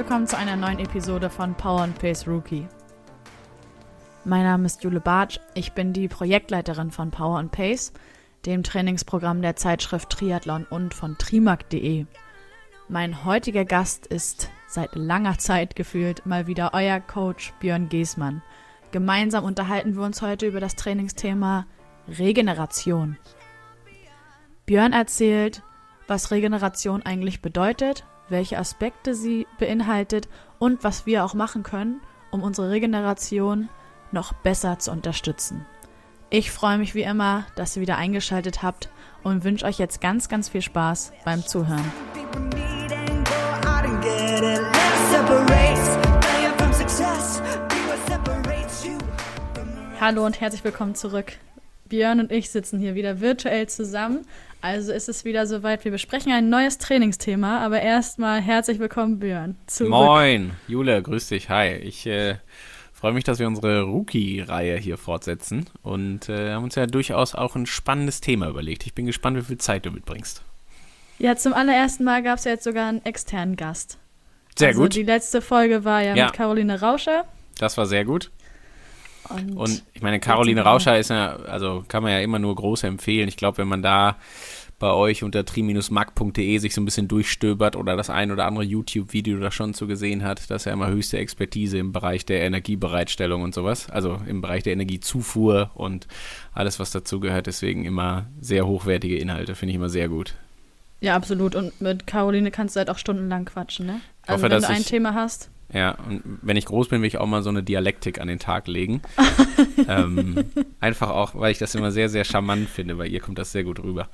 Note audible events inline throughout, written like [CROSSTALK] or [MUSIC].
willkommen zu einer neuen Episode von Power and Pace Rookie. Mein Name ist Jule Bartsch, ich bin die Projektleiterin von Power and Pace, dem Trainingsprogramm der Zeitschrift Triathlon und von trimark.de. Mein heutiger Gast ist seit langer Zeit gefühlt mal wieder euer Coach Björn Giesmann. Gemeinsam unterhalten wir uns heute über das Trainingsthema Regeneration. Björn erzählt, was Regeneration eigentlich bedeutet, welche Aspekte sie beinhaltet und was wir auch machen können, um unsere Regeneration noch besser zu unterstützen. Ich freue mich wie immer, dass ihr wieder eingeschaltet habt und wünsche euch jetzt ganz, ganz viel Spaß beim Zuhören. Hallo und herzlich willkommen zurück. Björn und ich sitzen hier wieder virtuell zusammen also ist es wieder soweit. Wir besprechen ein neues Trainingsthema, aber erstmal herzlich willkommen, Björn. Zurück. Moin, Jule, grüß dich. Hi. Ich äh, freue mich, dass wir unsere Rookie-Reihe hier fortsetzen und äh, haben uns ja durchaus auch ein spannendes Thema überlegt. Ich bin gespannt, wie viel Zeit du mitbringst. Ja, zum allerersten Mal gab es ja jetzt sogar einen externen Gast. Sehr also gut. Die letzte Folge war ja, ja, mit Caroline Rauscher. Das war sehr gut. Und, und ich meine, Caroline Rauscher ist ja, also kann man ja immer nur groß empfehlen. Ich glaube, wenn man da bei euch unter tri-mag.de sich so ein bisschen durchstöbert oder das ein oder andere YouTube-Video da schon zu gesehen hat, das ist ja immer höchste Expertise im Bereich der Energiebereitstellung und sowas, also im Bereich der Energiezufuhr und alles, was dazu gehört. Deswegen immer sehr hochwertige Inhalte, finde ich immer sehr gut. Ja, absolut. Und mit Caroline kannst du halt auch stundenlang quatschen, ne? Also hoffe, wenn du ein Thema hast. Ja, und wenn ich groß bin, will ich auch mal so eine Dialektik an den Tag legen. [LAUGHS] ähm, einfach auch, weil ich das immer sehr, sehr charmant finde. Bei ihr kommt das sehr gut rüber.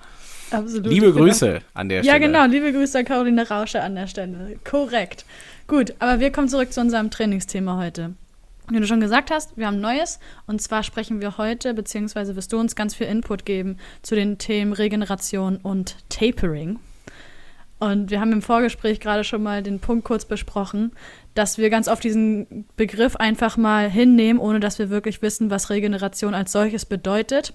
Absolut. Liebe Grüße genau. an der Stelle. Ja, genau. Liebe Grüße an Caroline Rausche an der Stelle. Korrekt. Gut, aber wir kommen zurück zu unserem Trainingsthema heute. Wie du schon gesagt hast, wir haben Neues und zwar sprechen wir heute, beziehungsweise wirst du uns ganz viel Input geben zu den Themen Regeneration und Tapering. Und wir haben im Vorgespräch gerade schon mal den Punkt kurz besprochen, dass wir ganz oft diesen Begriff einfach mal hinnehmen, ohne dass wir wirklich wissen, was Regeneration als solches bedeutet.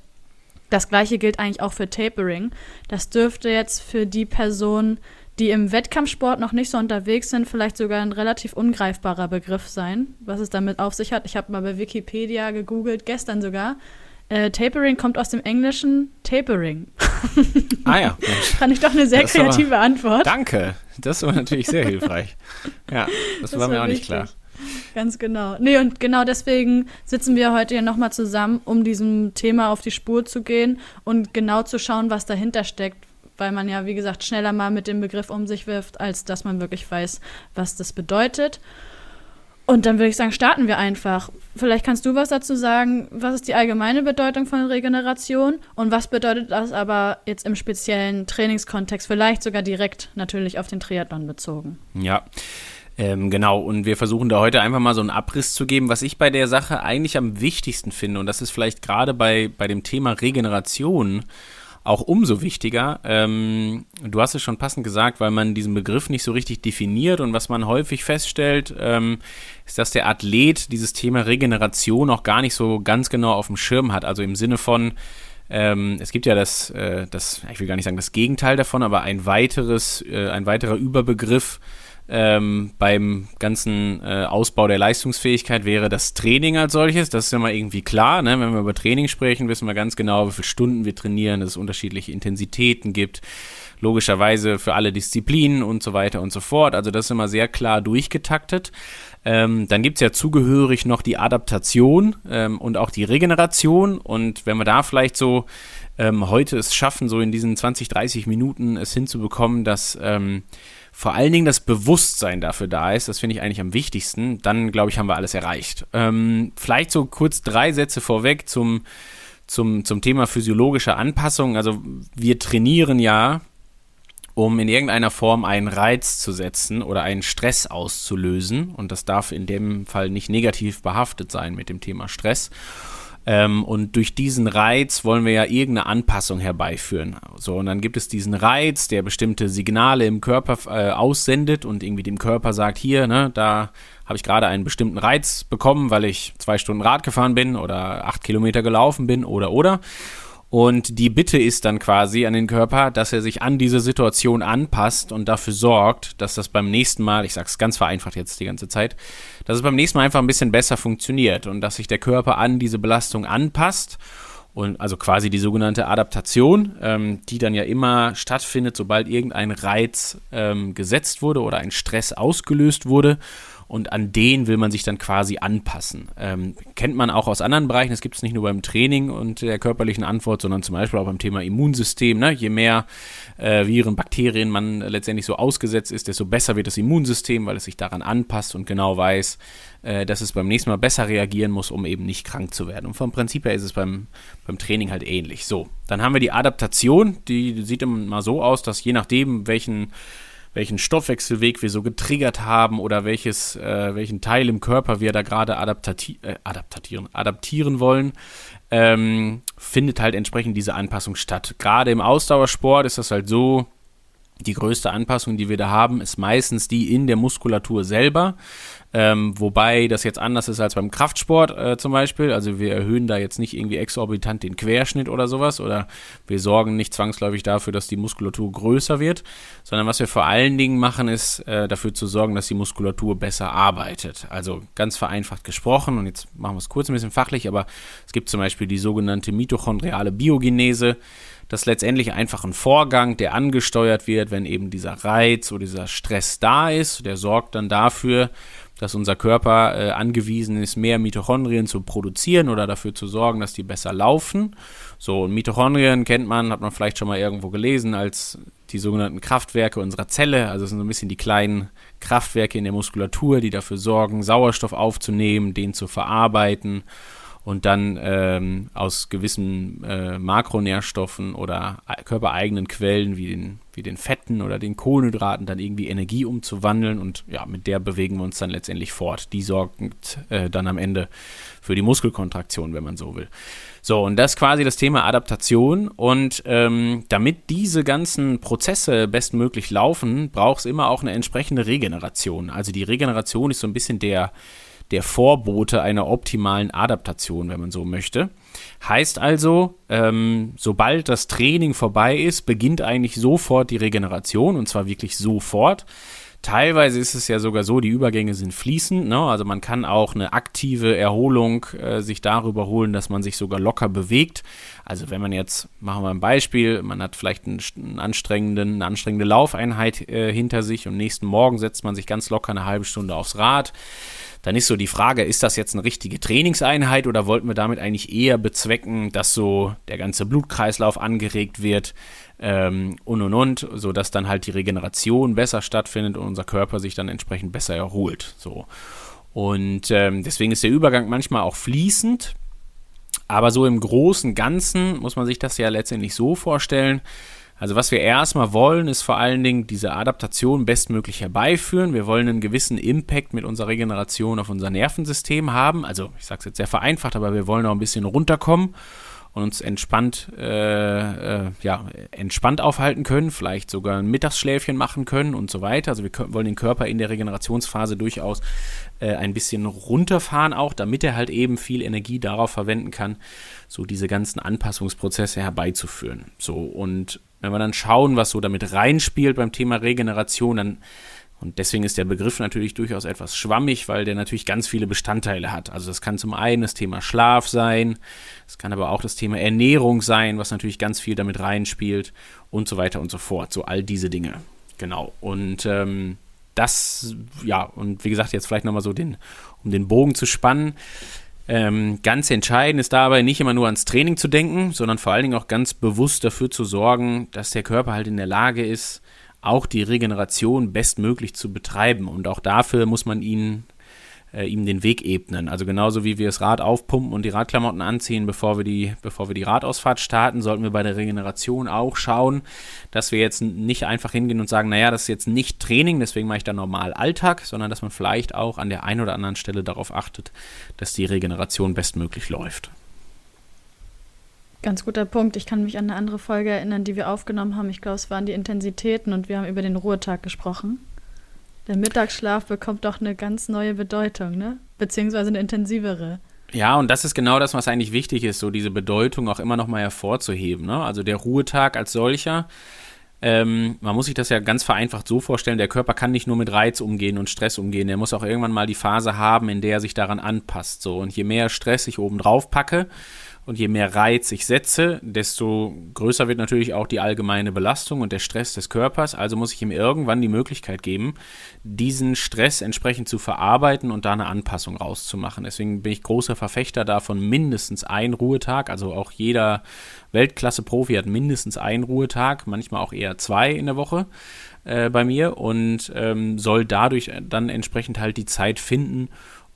Das gleiche gilt eigentlich auch für Tapering. Das dürfte jetzt für die Personen, die im Wettkampfsport noch nicht so unterwegs sind, vielleicht sogar ein relativ ungreifbarer Begriff sein, was es damit auf sich hat. Ich habe mal bei Wikipedia gegoogelt, gestern sogar. Äh, Tapering kommt aus dem Englischen Tapering. [LAUGHS] Ah ja. [LAUGHS] Fand ich doch eine sehr kreative aber, Antwort. Danke. Das war natürlich sehr hilfreich. [LAUGHS] Ja, das, das war, mir auch nicht klar. Ganz genau. Nee, und genau deswegen sitzen wir heute hier nochmal zusammen, um diesem Thema auf die Spur zu gehen und genau zu schauen, was dahinter steckt, weil man ja, wie gesagt, schneller mal mit dem Begriff um sich wirft, als dass man wirklich weiß, was das bedeutet. Und dann würde ich sagen, starten wir einfach. Vielleicht kannst du was dazu sagen. Was ist die allgemeine Bedeutung von Regeneration und was bedeutet das aber jetzt im speziellen Trainingskontext, vielleicht sogar direkt natürlich auf den Triathlon bezogen? Ja. Ähm, genau, und wir versuchen da heute einfach mal so einen Abriss zu geben, was ich bei der Sache eigentlich am wichtigsten finde. Und das ist vielleicht gerade bei, bei dem Thema Regeneration auch umso wichtiger. Ähm, du hast es schon passend gesagt, weil man diesen Begriff nicht so richtig definiert und was man häufig feststellt, ähm, ist, dass der Athlet dieses Thema Regeneration auch gar nicht so ganz genau auf dem Schirm hat. Also im Sinne von, ähm, es gibt ja das, äh, das, ich will gar nicht sagen das Gegenteil davon, aber ein weiteres, äh, ein weiterer Überbegriff ähm, beim ganzen äh, Ausbau der Leistungsfähigkeit wäre das Training als solches. Das ist ja mal irgendwie klar. Ne? Wenn wir über Training sprechen, wissen wir ganz genau, wie viele Stunden wir trainieren, dass es unterschiedliche Intensitäten gibt. Logischerweise für alle Disziplinen und so weiter und so fort. Also das ist immer sehr klar durchgetaktet. Ähm, dann gibt es ja zugehörig noch die Adaptation ähm, und auch die Regeneration. Und wenn wir da vielleicht so ähm, heute es schaffen, so in diesen 20, 30 Minuten es hinzubekommen, dass ähm, vor allen Dingen das Bewusstsein dafür da ist, das finde ich eigentlich am wichtigsten, dann glaube ich, haben wir alles erreicht. Ähm, vielleicht so kurz drei Sätze vorweg zum, zum, zum Thema physiologische Anpassung. Also wir trainieren ja, um in irgendeiner Form einen Reiz zu setzen oder einen Stress auszulösen. Und das darf in dem Fall nicht negativ behaftet sein mit dem Thema Stress. Ähm, und durch diesen Reiz wollen wir ja irgendeine Anpassung herbeiführen. So, und dann gibt es diesen Reiz, der bestimmte Signale im Körper äh, aussendet und irgendwie dem Körper sagt, hier, ne, da habe ich gerade einen bestimmten Reiz bekommen, weil ich zwei Stunden Rad gefahren bin oder acht Kilometer gelaufen bin oder oder. Und die Bitte ist dann quasi an den Körper, dass er sich an diese Situation anpasst und dafür sorgt, dass das beim nächsten Mal, ich sag's ganz vereinfacht jetzt die ganze Zeit, dass es beim nächsten Mal einfach ein bisschen besser funktioniert und dass sich der Körper an diese Belastung anpasst und also quasi die sogenannte Adaptation, ähm, die dann ja immer stattfindet, sobald irgendein Reiz ähm, gesetzt wurde oder ein Stress ausgelöst wurde und an den will man sich dann quasi anpassen. Ähm, kennt man auch aus anderen Bereichen, das gibt es nicht nur beim Training und der körperlichen Antwort, sondern zum Beispiel auch beim Thema Immunsystem. Ne? Je mehr äh, Viren, Bakterien man letztendlich so ausgesetzt ist, desto besser wird das Immunsystem, weil es sich daran anpasst und genau weiß, äh, dass es beim nächsten Mal besser reagieren muss, um eben nicht krank zu werden. Und vom Prinzip her ist es beim, beim Training halt ähnlich. So, dann haben wir die Adaptation, die sieht immer so aus, dass je nachdem, welchen welchen Stoffwechselweg wir so getriggert haben oder welches, äh, welchen Teil im Körper wir da gerade adaptati äh, adaptieren, adaptieren wollen, ähm, findet halt entsprechend diese Anpassung statt. Gerade im Ausdauersport ist das halt so, die größte Anpassung, die wir da haben, ist meistens die in der Muskulatur selber. Ähm, wobei das jetzt anders ist als beim Kraftsport äh, zum Beispiel. Also wir erhöhen da jetzt nicht irgendwie exorbitant den Querschnitt oder sowas oder wir sorgen nicht zwangsläufig dafür, dass die Muskulatur größer wird, sondern was wir vor allen Dingen machen, ist äh, dafür zu sorgen, dass die Muskulatur besser arbeitet. Also ganz vereinfacht gesprochen und jetzt machen wir es kurz ein bisschen fachlich, aber es gibt zum Beispiel die sogenannte mitochondriale Biogenese. Das ist letztendlich einfach ein Vorgang, der angesteuert wird, wenn eben dieser Reiz oder dieser Stress da ist. Der sorgt dann dafür, dass unser Körper äh, angewiesen ist, mehr Mitochondrien zu produzieren oder dafür zu sorgen, dass die besser laufen. So, und Mitochondrien kennt man, hat man vielleicht schon mal irgendwo gelesen, als die sogenannten Kraftwerke unserer Zelle. Also es sind so ein bisschen die kleinen Kraftwerke in der Muskulatur, die dafür sorgen, Sauerstoff aufzunehmen, den zu verarbeiten und dann ähm, aus gewissen äh, Makronährstoffen oder körpereigenen Quellen wie den, wie den Fetten oder den Kohlenhydraten dann irgendwie Energie umzuwandeln und ja, mit der bewegen wir uns dann letztendlich fort. Die sorgt äh, dann am Ende für die Muskelkontraktion, wenn man so will. So, und das ist quasi das Thema Adaptation. Und ähm, damit diese ganzen Prozesse bestmöglich laufen, braucht es immer auch eine entsprechende Regeneration. Also die Regeneration ist so ein bisschen der der Vorbote einer optimalen Adaptation, wenn man so möchte. Heißt also, ähm, sobald das Training vorbei ist, beginnt eigentlich sofort die Regeneration und zwar wirklich sofort. Teilweise ist es ja sogar so, die Übergänge sind fließend. Ne? Also man kann auch eine aktive Erholung äh, sich darüber holen, dass man sich sogar locker bewegt. Also wenn man jetzt, machen wir ein Beispiel, man hat vielleicht einen, einen anstrengenden, eine anstrengende Laufeinheit äh, hinter sich und nächsten Morgen setzt man sich ganz locker eine halbe Stunde aufs Rad dann ist so die Frage, ist das jetzt eine richtige Trainingseinheit oder wollten wir damit eigentlich eher bezwecken, dass so der ganze Blutkreislauf angeregt wird ähm, und und und, sodass dann halt die Regeneration besser stattfindet und unser Körper sich dann entsprechend besser erholt. So. Und ähm, deswegen ist der Übergang manchmal auch fließend. Aber so im großen Ganzen muss man sich das ja letztendlich so vorstellen, also was wir erstmal wollen, ist vor allen Dingen diese Adaptation bestmöglich herbeiführen. Wir wollen einen gewissen Impact mit unserer Regeneration auf unser Nervensystem haben. Also ich sage es jetzt sehr vereinfacht, aber wir wollen auch ein bisschen runterkommen und uns entspannt, äh, äh, ja, entspannt aufhalten können, vielleicht sogar ein Mittagsschläfchen machen können und so weiter. Also wir wollen den Körper in der Regenerationsphase durchaus äh, ein bisschen runterfahren auch, damit er halt eben viel Energie darauf verwenden kann, so diese ganzen Anpassungsprozesse herbeizuführen. So und wenn wir dann schauen, was so damit reinspielt beim Thema Regeneration, dann und deswegen ist der Begriff natürlich durchaus etwas schwammig, weil der natürlich ganz viele Bestandteile hat. Also das kann zum einen das Thema Schlaf sein, es kann aber auch das Thema Ernährung sein, was natürlich ganz viel damit reinspielt und so weiter und so fort. So all diese Dinge. Genau. Und ähm, das, ja, und wie gesagt, jetzt vielleicht nochmal so den, um den Bogen zu spannen. Ähm, ganz entscheidend ist dabei nicht immer nur ans Training zu denken, sondern vor allen Dingen auch ganz bewusst dafür zu sorgen, dass der Körper halt in der Lage ist, auch die Regeneration bestmöglich zu betreiben. Und auch dafür muss man ihn äh, ihm den Weg ebnen. Also genauso wie wir das Rad aufpumpen und die Radklamotten anziehen, bevor wir die, bevor wir die Radausfahrt starten, sollten wir bei der Regeneration auch schauen, dass wir jetzt nicht einfach hingehen und sagen, naja, das ist jetzt nicht Training, deswegen mache ich da normal Alltag, sondern dass man vielleicht auch an der einen oder anderen Stelle darauf achtet, dass die Regeneration bestmöglich läuft. Ganz guter Punkt. Ich kann mich an eine andere Folge erinnern, die wir aufgenommen haben. Ich glaube, es waren die Intensitäten und wir haben über den Ruhetag gesprochen. Der Mittagsschlaf bekommt doch eine ganz neue Bedeutung, ne? Beziehungsweise eine intensivere. Ja, und das ist genau das, was eigentlich wichtig ist, so diese Bedeutung auch immer nochmal hervorzuheben. Ne? Also der Ruhetag als solcher, ähm, man muss sich das ja ganz vereinfacht so vorstellen, der Körper kann nicht nur mit Reiz umgehen und Stress umgehen, der muss auch irgendwann mal die Phase haben, in der er sich daran anpasst. So. Und je mehr Stress ich oben drauf packe, und je mehr Reiz ich setze, desto größer wird natürlich auch die allgemeine Belastung und der Stress des Körpers. Also muss ich ihm irgendwann die Möglichkeit geben, diesen Stress entsprechend zu verarbeiten und da eine Anpassung rauszumachen. Deswegen bin ich großer Verfechter davon, mindestens ein Ruhetag. Also auch jeder Weltklasse-Profi hat mindestens einen Ruhetag, manchmal auch eher zwei in der Woche äh, bei mir und ähm, soll dadurch dann entsprechend halt die Zeit finden,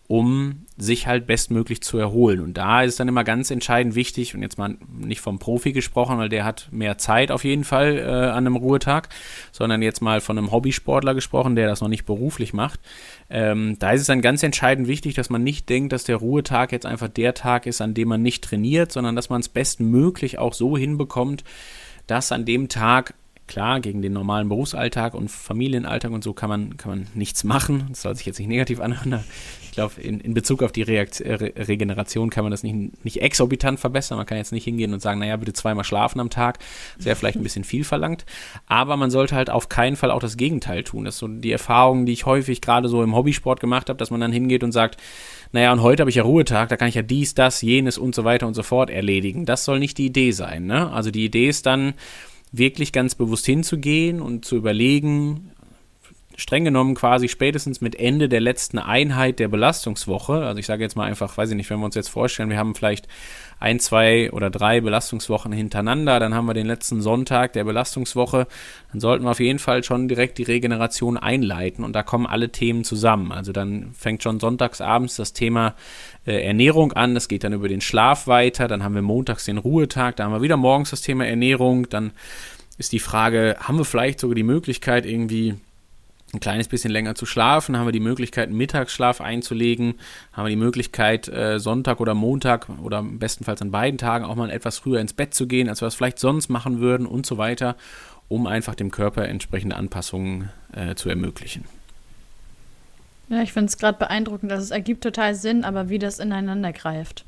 um sich halt bestmöglich zu erholen. Und da ist dann immer ganz entscheidend wichtig, und jetzt mal nicht vom Profi gesprochen, weil der hat mehr Zeit auf jeden Fall äh, an einem Ruhetag, sondern jetzt mal von einem Hobbysportler gesprochen, der das noch nicht beruflich macht. Ähm, da ist es dann ganz entscheidend wichtig, dass man nicht denkt, dass der Ruhetag jetzt einfach der Tag ist, an dem man nicht trainiert, sondern dass man es bestmöglich auch so hinbekommt, dass an dem Tag Klar, gegen den normalen Berufsalltag und Familienalltag und so kann man, kann man nichts machen. Das soll sich jetzt nicht negativ anhören. Ich glaube, in, in Bezug auf die Reakt Re Regeneration kann man das nicht, nicht exorbitant verbessern. Man kann jetzt nicht hingehen und sagen, naja, bitte zweimal schlafen am Tag. Das wäre vielleicht ein bisschen viel verlangt. Aber man sollte halt auf keinen Fall auch das Gegenteil tun. Das ist so die Erfahrung, die ich häufig gerade so im Hobbysport gemacht habe, dass man dann hingeht und sagt, naja, und heute habe ich ja Ruhetag, da kann ich ja dies, das, jenes und so weiter und so fort erledigen. Das soll nicht die Idee sein. Ne? Also die Idee ist dann, wirklich ganz bewusst hinzugehen und zu überlegen, streng genommen quasi spätestens mit Ende der letzten Einheit der Belastungswoche, also ich sage jetzt mal einfach, weiß ich nicht, wenn wir uns jetzt vorstellen, wir haben vielleicht ein, zwei oder drei Belastungswochen hintereinander, dann haben wir den letzten Sonntag der Belastungswoche, dann sollten wir auf jeden Fall schon direkt die Regeneration einleiten und da kommen alle Themen zusammen. Also dann fängt schon sonntagsabends das Thema äh, Ernährung an, das geht dann über den Schlaf weiter, dann haben wir montags den Ruhetag, da haben wir wieder morgens das Thema Ernährung, dann ist die Frage, haben wir vielleicht sogar die Möglichkeit irgendwie ein kleines bisschen länger zu schlafen, haben wir die Möglichkeit, Mittagsschlaf einzulegen, haben wir die Möglichkeit, äh, Sonntag oder Montag oder bestenfalls an beiden Tagen auch mal etwas früher ins Bett zu gehen, als wir es vielleicht sonst machen würden und so weiter, um einfach dem Körper entsprechende Anpassungen äh, zu ermöglichen. Ja, ich finde es gerade beeindruckend, dass es ergibt total Sinn, aber wie das ineinander greift.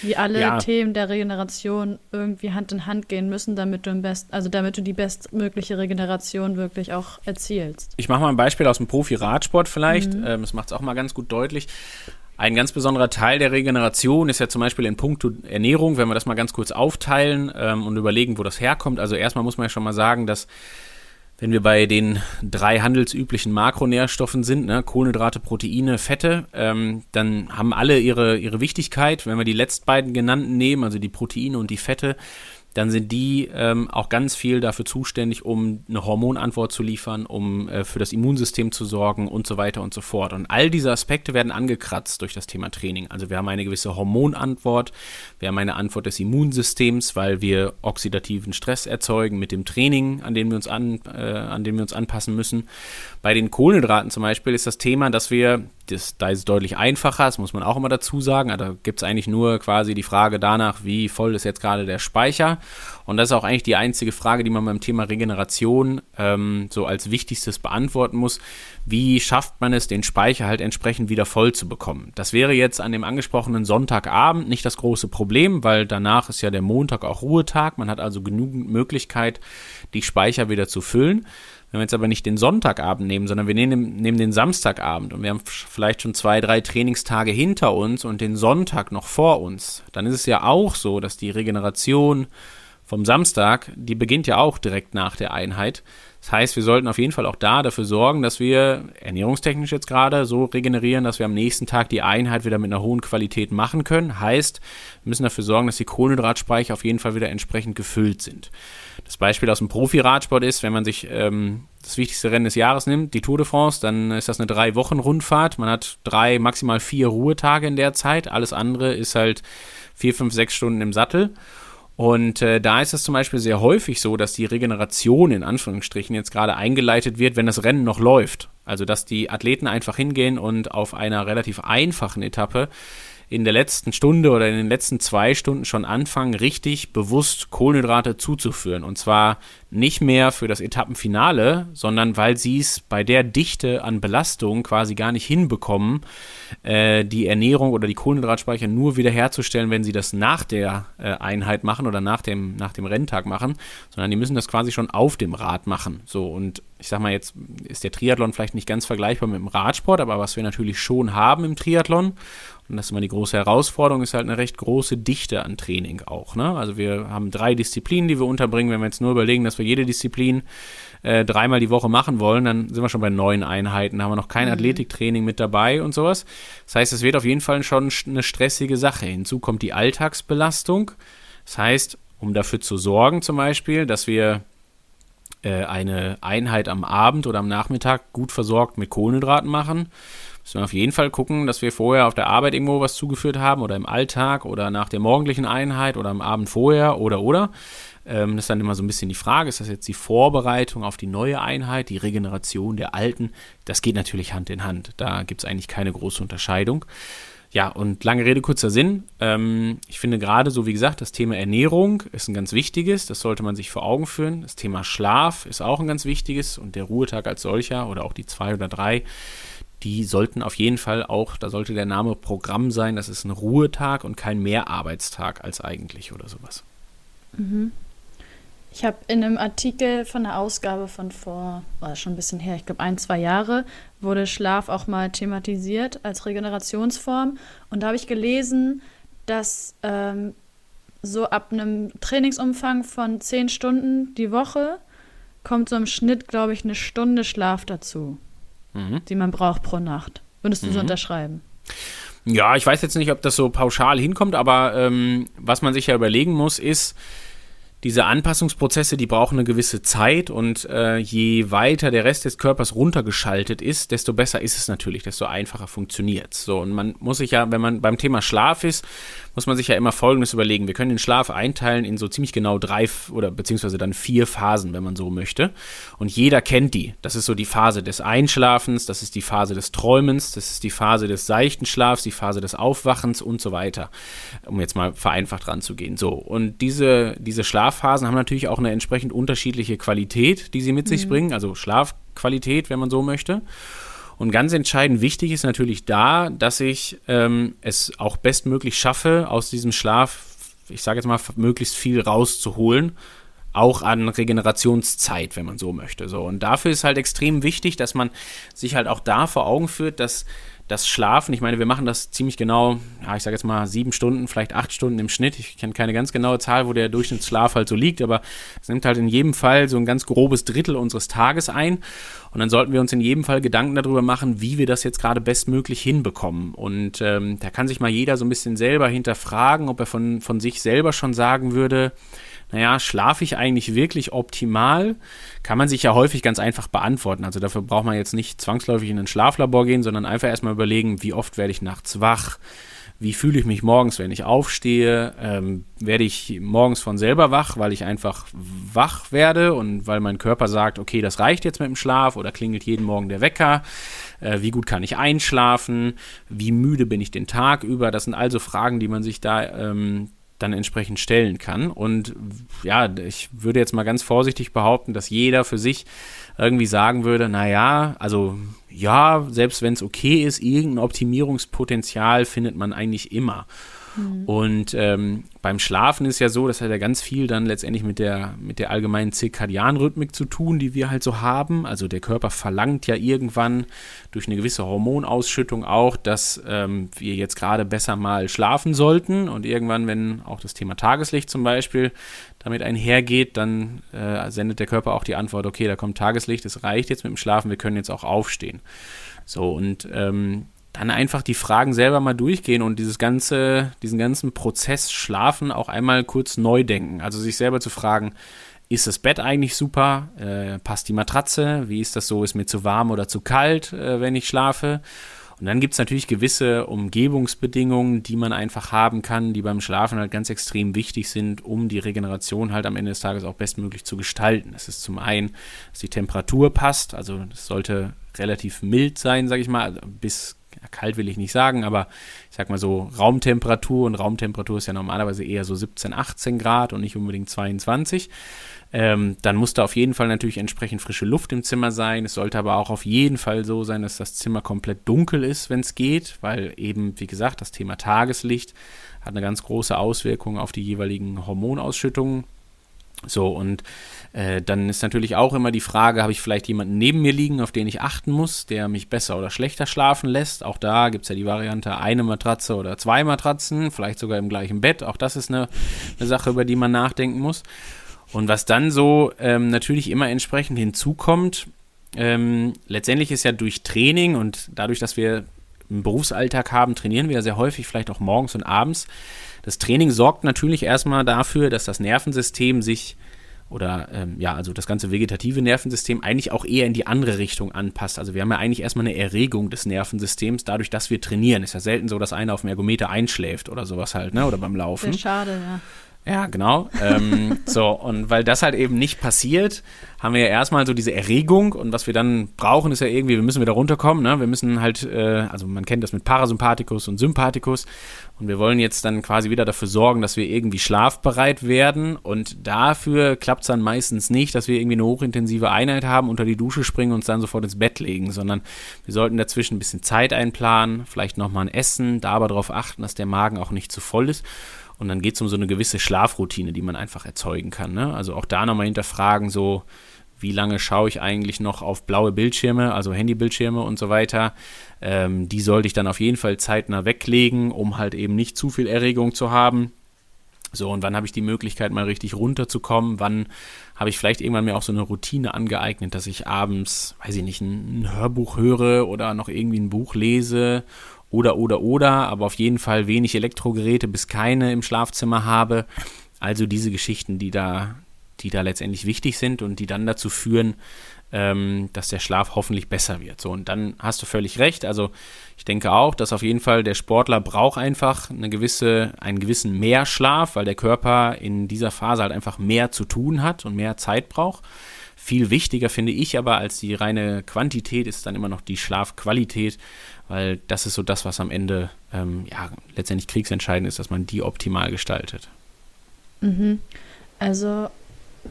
Wie alle ja. Themen der Regeneration irgendwie Hand in Hand gehen müssen, damit du im Best, also damit du die bestmögliche Regeneration wirklich auch erzielst. Ich mache mal ein Beispiel aus dem Profi-Radsport vielleicht. Mhm. Ähm, das macht es auch mal ganz gut deutlich. Ein ganz besonderer Teil der Regeneration ist ja zum Beispiel in puncto Ernährung, wenn wir das mal ganz kurz aufteilen ähm, und überlegen, wo das herkommt. Also erstmal muss man ja schon mal sagen, dass wenn wir bei den drei handelsüblichen Makronährstoffen sind, ne, Kohlenhydrate, Proteine, Fette, ähm, dann haben alle ihre, ihre Wichtigkeit. Wenn wir die letzten beiden genannten nehmen, also die Proteine und die Fette, dann sind die ähm, auch ganz viel dafür zuständig, um eine Hormonantwort zu liefern, um äh, für das Immunsystem zu sorgen und so weiter und so fort. Und all diese Aspekte werden angekratzt durch das Thema Training. Also wir haben eine gewisse Hormonantwort, wir haben eine Antwort des Immunsystems, weil wir oxidativen Stress erzeugen mit dem Training, an dem wir uns, an, äh, an dem wir uns anpassen müssen. Bei den Kohlenhydraten zum Beispiel ist das Thema, dass wir das, da ist es deutlich einfacher, das muss man auch immer dazu sagen. Also da gibt es eigentlich nur quasi die Frage danach, wie voll ist jetzt gerade der Speicher. Und das ist auch eigentlich die einzige Frage, die man beim Thema Regeneration ähm, so als wichtigstes beantworten muss. Wie schafft man es, den Speicher halt entsprechend wieder voll zu bekommen? Das wäre jetzt an dem angesprochenen Sonntagabend nicht das große Problem, weil danach ist ja der Montag auch Ruhetag. Man hat also genügend Möglichkeit, die Speicher wieder zu füllen. Wenn wir jetzt aber nicht den Sonntagabend nehmen, sondern wir nehmen, nehmen den Samstagabend und wir haben vielleicht schon zwei, drei Trainingstage hinter uns und den Sonntag noch vor uns, dann ist es ja auch so, dass die Regeneration vom Samstag, die beginnt ja auch direkt nach der Einheit. Das heißt, wir sollten auf jeden Fall auch da dafür sorgen, dass wir ernährungstechnisch jetzt gerade so regenerieren, dass wir am nächsten Tag die Einheit wieder mit einer hohen Qualität machen können. Heißt, wir müssen dafür sorgen, dass die Kohlenhydratspeicher auf jeden Fall wieder entsprechend gefüllt sind. Das Beispiel aus dem Profi-Radsport ist, wenn man sich ähm, das wichtigste Rennen des Jahres nimmt, die Tour de France, dann ist das eine drei Wochen Rundfahrt. Man hat drei, maximal vier Ruhetage in der Zeit. Alles andere ist halt vier, fünf, sechs Stunden im Sattel. Und äh, da ist es zum Beispiel sehr häufig so, dass die Regeneration in Anführungsstrichen jetzt gerade eingeleitet wird, wenn das Rennen noch läuft. Also dass die Athleten einfach hingehen und auf einer relativ einfachen Etappe in der letzten Stunde oder in den letzten zwei Stunden schon anfangen, richtig bewusst Kohlenhydrate zuzuführen. Und zwar nicht mehr für das Etappenfinale, sondern weil sie es bei der Dichte an Belastung quasi gar nicht hinbekommen, äh, die Ernährung oder die Kohlenhydratspeicher nur wiederherzustellen, wenn sie das nach der äh, Einheit machen oder nach dem, nach dem Renntag machen, sondern die müssen das quasi schon auf dem Rad machen. So und ich sag mal, jetzt ist der Triathlon vielleicht nicht ganz vergleichbar mit dem Radsport, aber was wir natürlich schon haben im Triathlon, und das ist immer die große Herausforderung, ist halt eine recht große Dichte an Training auch. Ne? Also wir haben drei Disziplinen, die wir unterbringen. Wenn wir jetzt nur überlegen, dass wir jede Disziplin äh, dreimal die Woche machen wollen, dann sind wir schon bei neun Einheiten, haben wir noch kein mhm. Athletiktraining mit dabei und sowas. Das heißt, es wird auf jeden Fall schon eine stressige Sache. Hinzu kommt die Alltagsbelastung. Das heißt, um dafür zu sorgen zum Beispiel, dass wir äh, eine Einheit am Abend oder am Nachmittag gut versorgt mit Kohlenhydraten machen, müssen wir auf jeden Fall gucken, dass wir vorher auf der Arbeit irgendwo was zugeführt haben oder im Alltag oder nach der morgendlichen Einheit oder am Abend vorher oder oder. Ähm, das ist dann immer so ein bisschen die Frage, ist das jetzt die Vorbereitung auf die neue Einheit, die Regeneration der alten? Das geht natürlich Hand in Hand. Da gibt es eigentlich keine große Unterscheidung. Ja, und lange Rede, kurzer Sinn. Ähm, ich finde gerade so, wie gesagt, das Thema Ernährung ist ein ganz wichtiges. Das sollte man sich vor Augen führen. Das Thema Schlaf ist auch ein ganz wichtiges. Und der Ruhetag als solcher oder auch die zwei oder drei, die sollten auf jeden Fall auch, da sollte der Name Programm sein. Das ist ein Ruhetag und kein Mehrarbeitstag als eigentlich oder sowas. Mhm. Ich habe in einem Artikel von der Ausgabe von vor, war schon ein bisschen her, ich glaube ein, zwei Jahre, wurde Schlaf auch mal thematisiert als Regenerationsform. Und da habe ich gelesen, dass ähm, so ab einem Trainingsumfang von zehn Stunden die Woche kommt so im Schnitt, glaube ich, eine Stunde Schlaf dazu, mhm. die man braucht pro Nacht. Würdest du mhm. so unterschreiben? Ja, ich weiß jetzt nicht, ob das so pauschal hinkommt, aber ähm, was man sich ja überlegen muss, ist, diese Anpassungsprozesse, die brauchen eine gewisse Zeit und äh, je weiter der Rest des Körpers runtergeschaltet ist, desto besser ist es natürlich, desto einfacher funktioniert So, und man muss sich ja, wenn man beim Thema Schlaf ist, muss man sich ja immer Folgendes überlegen. Wir können den Schlaf einteilen in so ziemlich genau drei oder beziehungsweise dann vier Phasen, wenn man so möchte. Und jeder kennt die. Das ist so die Phase des Einschlafens, das ist die Phase des Träumens, das ist die Phase des seichten Schlafs, die Phase des Aufwachens und so weiter. Um jetzt mal vereinfacht ranzugehen. So, und diese, diese Schlafphasen haben natürlich auch eine entsprechend unterschiedliche Qualität, die sie mit mhm. sich bringen, also Schlafqualität, wenn man so möchte. Und ganz entscheidend wichtig ist natürlich da, dass ich ähm, es auch bestmöglich schaffe, aus diesem Schlaf, ich sage jetzt mal, möglichst viel rauszuholen. Auch an Regenerationszeit, wenn man so möchte. So. Und dafür ist halt extrem wichtig, dass man sich halt auch da vor Augen führt, dass das Schlafen, ich meine, wir machen das ziemlich genau, ja, ich sage jetzt mal sieben Stunden, vielleicht acht Stunden im Schnitt. Ich kenne keine ganz genaue Zahl, wo der Durchschnittsschlaf halt so liegt, aber es nimmt halt in jedem Fall so ein ganz grobes Drittel unseres Tages ein. Und dann sollten wir uns in jedem Fall Gedanken darüber machen, wie wir das jetzt gerade bestmöglich hinbekommen. Und ähm, da kann sich mal jeder so ein bisschen selber hinterfragen, ob er von, von sich selber schon sagen würde, naja, schlafe ich eigentlich wirklich optimal? Kann man sich ja häufig ganz einfach beantworten. Also dafür braucht man jetzt nicht zwangsläufig in ein Schlaflabor gehen, sondern einfach erstmal überlegen, wie oft werde ich nachts wach? Wie fühle ich mich morgens, wenn ich aufstehe? Ähm, werde ich morgens von selber wach, weil ich einfach wach werde und weil mein Körper sagt, okay, das reicht jetzt mit dem Schlaf oder klingelt jeden Morgen der Wecker? Äh, wie gut kann ich einschlafen? Wie müde bin ich den Tag über? Das sind also Fragen, die man sich da ähm, dann entsprechend stellen kann. Und ja, ich würde jetzt mal ganz vorsichtig behaupten, dass jeder für sich irgendwie sagen würde, naja, also ja, selbst wenn es okay ist, irgendein Optimierungspotenzial findet man eigentlich immer. Mhm. Und ähm, beim Schlafen ist ja so, das hat ja ganz viel dann letztendlich mit der, mit der allgemeinen Zirkadianrhythmik zu tun, die wir halt so haben. Also der Körper verlangt ja irgendwann durch eine gewisse Hormonausschüttung auch, dass ähm, wir jetzt gerade besser mal schlafen sollten. Und irgendwann, wenn auch das Thema Tageslicht zum Beispiel damit einhergeht, dann äh, sendet der Körper auch die Antwort, okay, da kommt Tageslicht, es reicht jetzt mit dem Schlafen, wir können jetzt auch aufstehen. So, und ähm, dann einfach die Fragen selber mal durchgehen und dieses ganze, diesen ganzen Prozess Schlafen auch einmal kurz neu denken. Also sich selber zu fragen, ist das Bett eigentlich super? Äh, passt die Matratze? Wie ist das so? Ist mir zu warm oder zu kalt, äh, wenn ich schlafe? Und dann gibt es natürlich gewisse Umgebungsbedingungen, die man einfach haben kann, die beim Schlafen halt ganz extrem wichtig sind, um die Regeneration halt am Ende des Tages auch bestmöglich zu gestalten. Es ist zum einen, dass die Temperatur passt, also es sollte relativ mild sein, sage ich mal, bis kalt will ich nicht sagen, aber ich sag mal so Raumtemperatur und Raumtemperatur ist ja normalerweise eher so 17, 18 Grad und nicht unbedingt 22. Ähm, dann muss da auf jeden Fall natürlich entsprechend frische Luft im Zimmer sein. Es sollte aber auch auf jeden Fall so sein, dass das Zimmer komplett dunkel ist, wenn es geht, weil eben, wie gesagt, das Thema Tageslicht hat eine ganz große Auswirkung auf die jeweiligen Hormonausschüttungen. So, und äh, dann ist natürlich auch immer die Frage, habe ich vielleicht jemanden neben mir liegen, auf den ich achten muss, der mich besser oder schlechter schlafen lässt. Auch da gibt es ja die Variante eine Matratze oder zwei Matratzen, vielleicht sogar im gleichen Bett. Auch das ist eine, eine Sache, über die man nachdenken muss. Und was dann so ähm, natürlich immer entsprechend hinzukommt, ähm, letztendlich ist ja durch Training und dadurch, dass wir einen Berufsalltag haben, trainieren wir ja sehr häufig, vielleicht auch morgens und abends. Das Training sorgt natürlich erstmal dafür, dass das Nervensystem sich oder ähm, ja, also das ganze vegetative Nervensystem eigentlich auch eher in die andere Richtung anpasst. Also wir haben ja eigentlich erstmal eine Erregung des Nervensystems, dadurch, dass wir trainieren. Ist ja selten so, dass einer auf dem Ergometer einschläft oder sowas halt, ne? Oder beim Laufen. Sehr schade, ja. Ja, genau. ähm, so, und weil das halt eben nicht passiert, haben wir ja erstmal so diese Erregung und was wir dann brauchen, ist ja irgendwie, wir müssen wieder runterkommen, ne? Wir müssen halt, äh, also man kennt das mit Parasympathikus und Sympathikus und wir wollen jetzt dann quasi wieder dafür sorgen, dass wir irgendwie schlafbereit werden und dafür klappt es dann meistens nicht, dass wir irgendwie eine hochintensive Einheit haben, unter die Dusche springen und uns dann sofort ins Bett legen, sondern wir sollten dazwischen ein bisschen Zeit einplanen, vielleicht nochmal ein Essen, da aber darauf achten, dass der Magen auch nicht zu voll ist und dann geht es um so eine gewisse Schlafroutine, die man einfach erzeugen kann. Ne? Also auch da nochmal hinterfragen, so wie lange schaue ich eigentlich noch auf blaue Bildschirme, also Handybildschirme und so weiter. Ähm, die sollte ich dann auf jeden Fall zeitnah weglegen, um halt eben nicht zu viel Erregung zu haben. So, und wann habe ich die Möglichkeit, mal richtig runterzukommen? Wann habe ich vielleicht irgendwann mir auch so eine Routine angeeignet, dass ich abends, weiß ich nicht, ein, ein Hörbuch höre oder noch irgendwie ein Buch lese oder, oder, oder, aber auf jeden Fall wenig Elektrogeräte bis keine im Schlafzimmer habe. Also diese Geschichten, die da, die da letztendlich wichtig sind und die dann dazu führen, ähm, dass der Schlaf hoffentlich besser wird. So, und dann hast du völlig recht. Also ich denke auch, dass auf jeden Fall der Sportler braucht einfach eine gewisse, einen gewissen Mehrschlaf, weil der Körper in dieser Phase halt einfach mehr zu tun hat und mehr Zeit braucht. Viel wichtiger finde ich aber als die reine Quantität ist dann immer noch die Schlafqualität, weil das ist so das, was am Ende ähm, ja, letztendlich kriegsentscheidend ist, dass man die optimal gestaltet. Mhm. Also,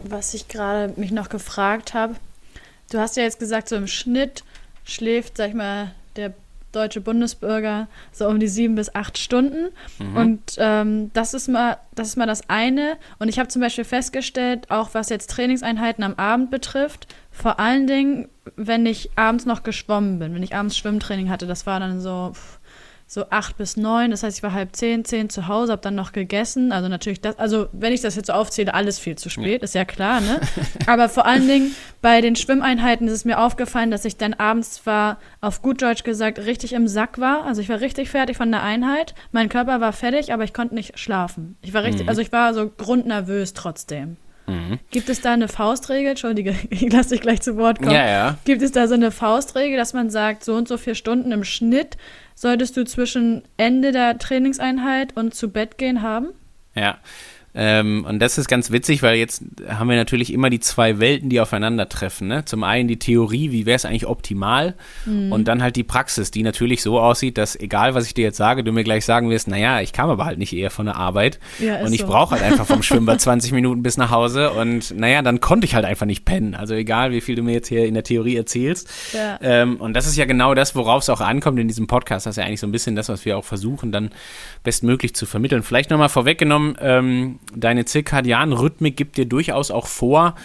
was ich gerade mich noch gefragt habe, du hast ja jetzt gesagt, so im Schnitt schläft, sag ich mal, der deutsche Bundesbürger so um die sieben bis acht Stunden. Mhm. Und ähm, das, ist mal, das ist mal das eine. Und ich habe zum Beispiel festgestellt, auch was jetzt Trainingseinheiten am Abend betrifft, vor allen Dingen, wenn ich abends noch geschwommen bin, wenn ich abends Schwimmtraining hatte, das war dann so. So acht bis neun. Das heißt, ich war halb zehn, zehn zu Hause, habe dann noch gegessen. Also natürlich das, also wenn ich das jetzt so aufzähle, alles viel zu spät, ja. ist ja klar, ne? [LAUGHS] Aber vor allen Dingen bei den Schwimmeinheiten ist es mir aufgefallen, dass ich dann abends zwar auf gut Deutsch gesagt richtig im Sack war. Also ich war richtig fertig von der Einheit. Mein Körper war fertig, aber ich konnte nicht schlafen. Ich war richtig, mhm. also ich war so grundnervös trotzdem. Mhm. Gibt es da eine Faustregel? Entschuldige, [LAUGHS] ich lasse dich gleich zu Wort kommen. Ja, ja. Gibt es da so eine Faustregel, dass man sagt, so und so vier Stunden im Schnitt solltest du zwischen Ende der Trainingseinheit und zu Bett gehen haben? Ja, ähm, und das ist ganz witzig, weil jetzt haben wir natürlich immer die zwei Welten, die aufeinandertreffen. Ne? Zum einen die Theorie, wie wäre es eigentlich optimal? Mhm. Und dann halt die Praxis, die natürlich so aussieht, dass egal, was ich dir jetzt sage, du mir gleich sagen wirst, naja, ich kam aber halt nicht eher von der Arbeit. Ja, und ich so. brauche halt einfach vom Schwimmbad [LAUGHS] 20 Minuten bis nach Hause. Und naja, dann konnte ich halt einfach nicht pennen. Also egal, wie viel du mir jetzt hier in der Theorie erzählst. Ja. Ähm, und das ist ja genau das, worauf es auch ankommt in diesem Podcast. Das ist ja eigentlich so ein bisschen das, was wir auch versuchen, dann bestmöglich zu vermitteln. Vielleicht nochmal vorweggenommen, ähm, deine Zirkadian-Rhythmik gibt dir durchaus auch vor,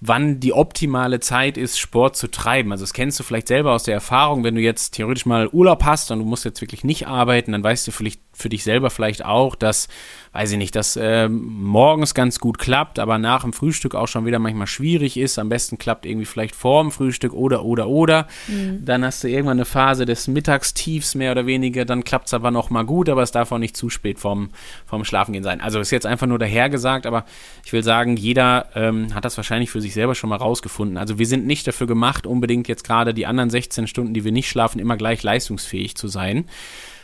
wann die optimale Zeit ist, Sport zu treiben. Also das kennst du vielleicht selber aus der Erfahrung, wenn du jetzt theoretisch mal Urlaub hast und du musst jetzt wirklich nicht arbeiten, dann weißt du vielleicht für dich selber vielleicht auch, dass weiß ich nicht, dass äh, morgens ganz gut klappt, aber nach dem Frühstück auch schon wieder manchmal schwierig ist. Am besten klappt irgendwie vielleicht vor dem Frühstück oder, oder, oder. Mhm. Dann hast du irgendwann eine Phase des Mittagstiefs mehr oder weniger, dann klappt es aber noch mal gut, aber es darf auch nicht zu spät vorm, vorm Schlafengehen sein. Also ist jetzt einfach nur dahergesagt, aber ich will sagen, jeder ähm, hat das wahrscheinlich für sich selber schon mal rausgefunden. Also wir sind nicht dafür gemacht, unbedingt jetzt gerade die anderen 16 Stunden, die wir nicht schlafen, immer gleich leistungsfähig zu sein.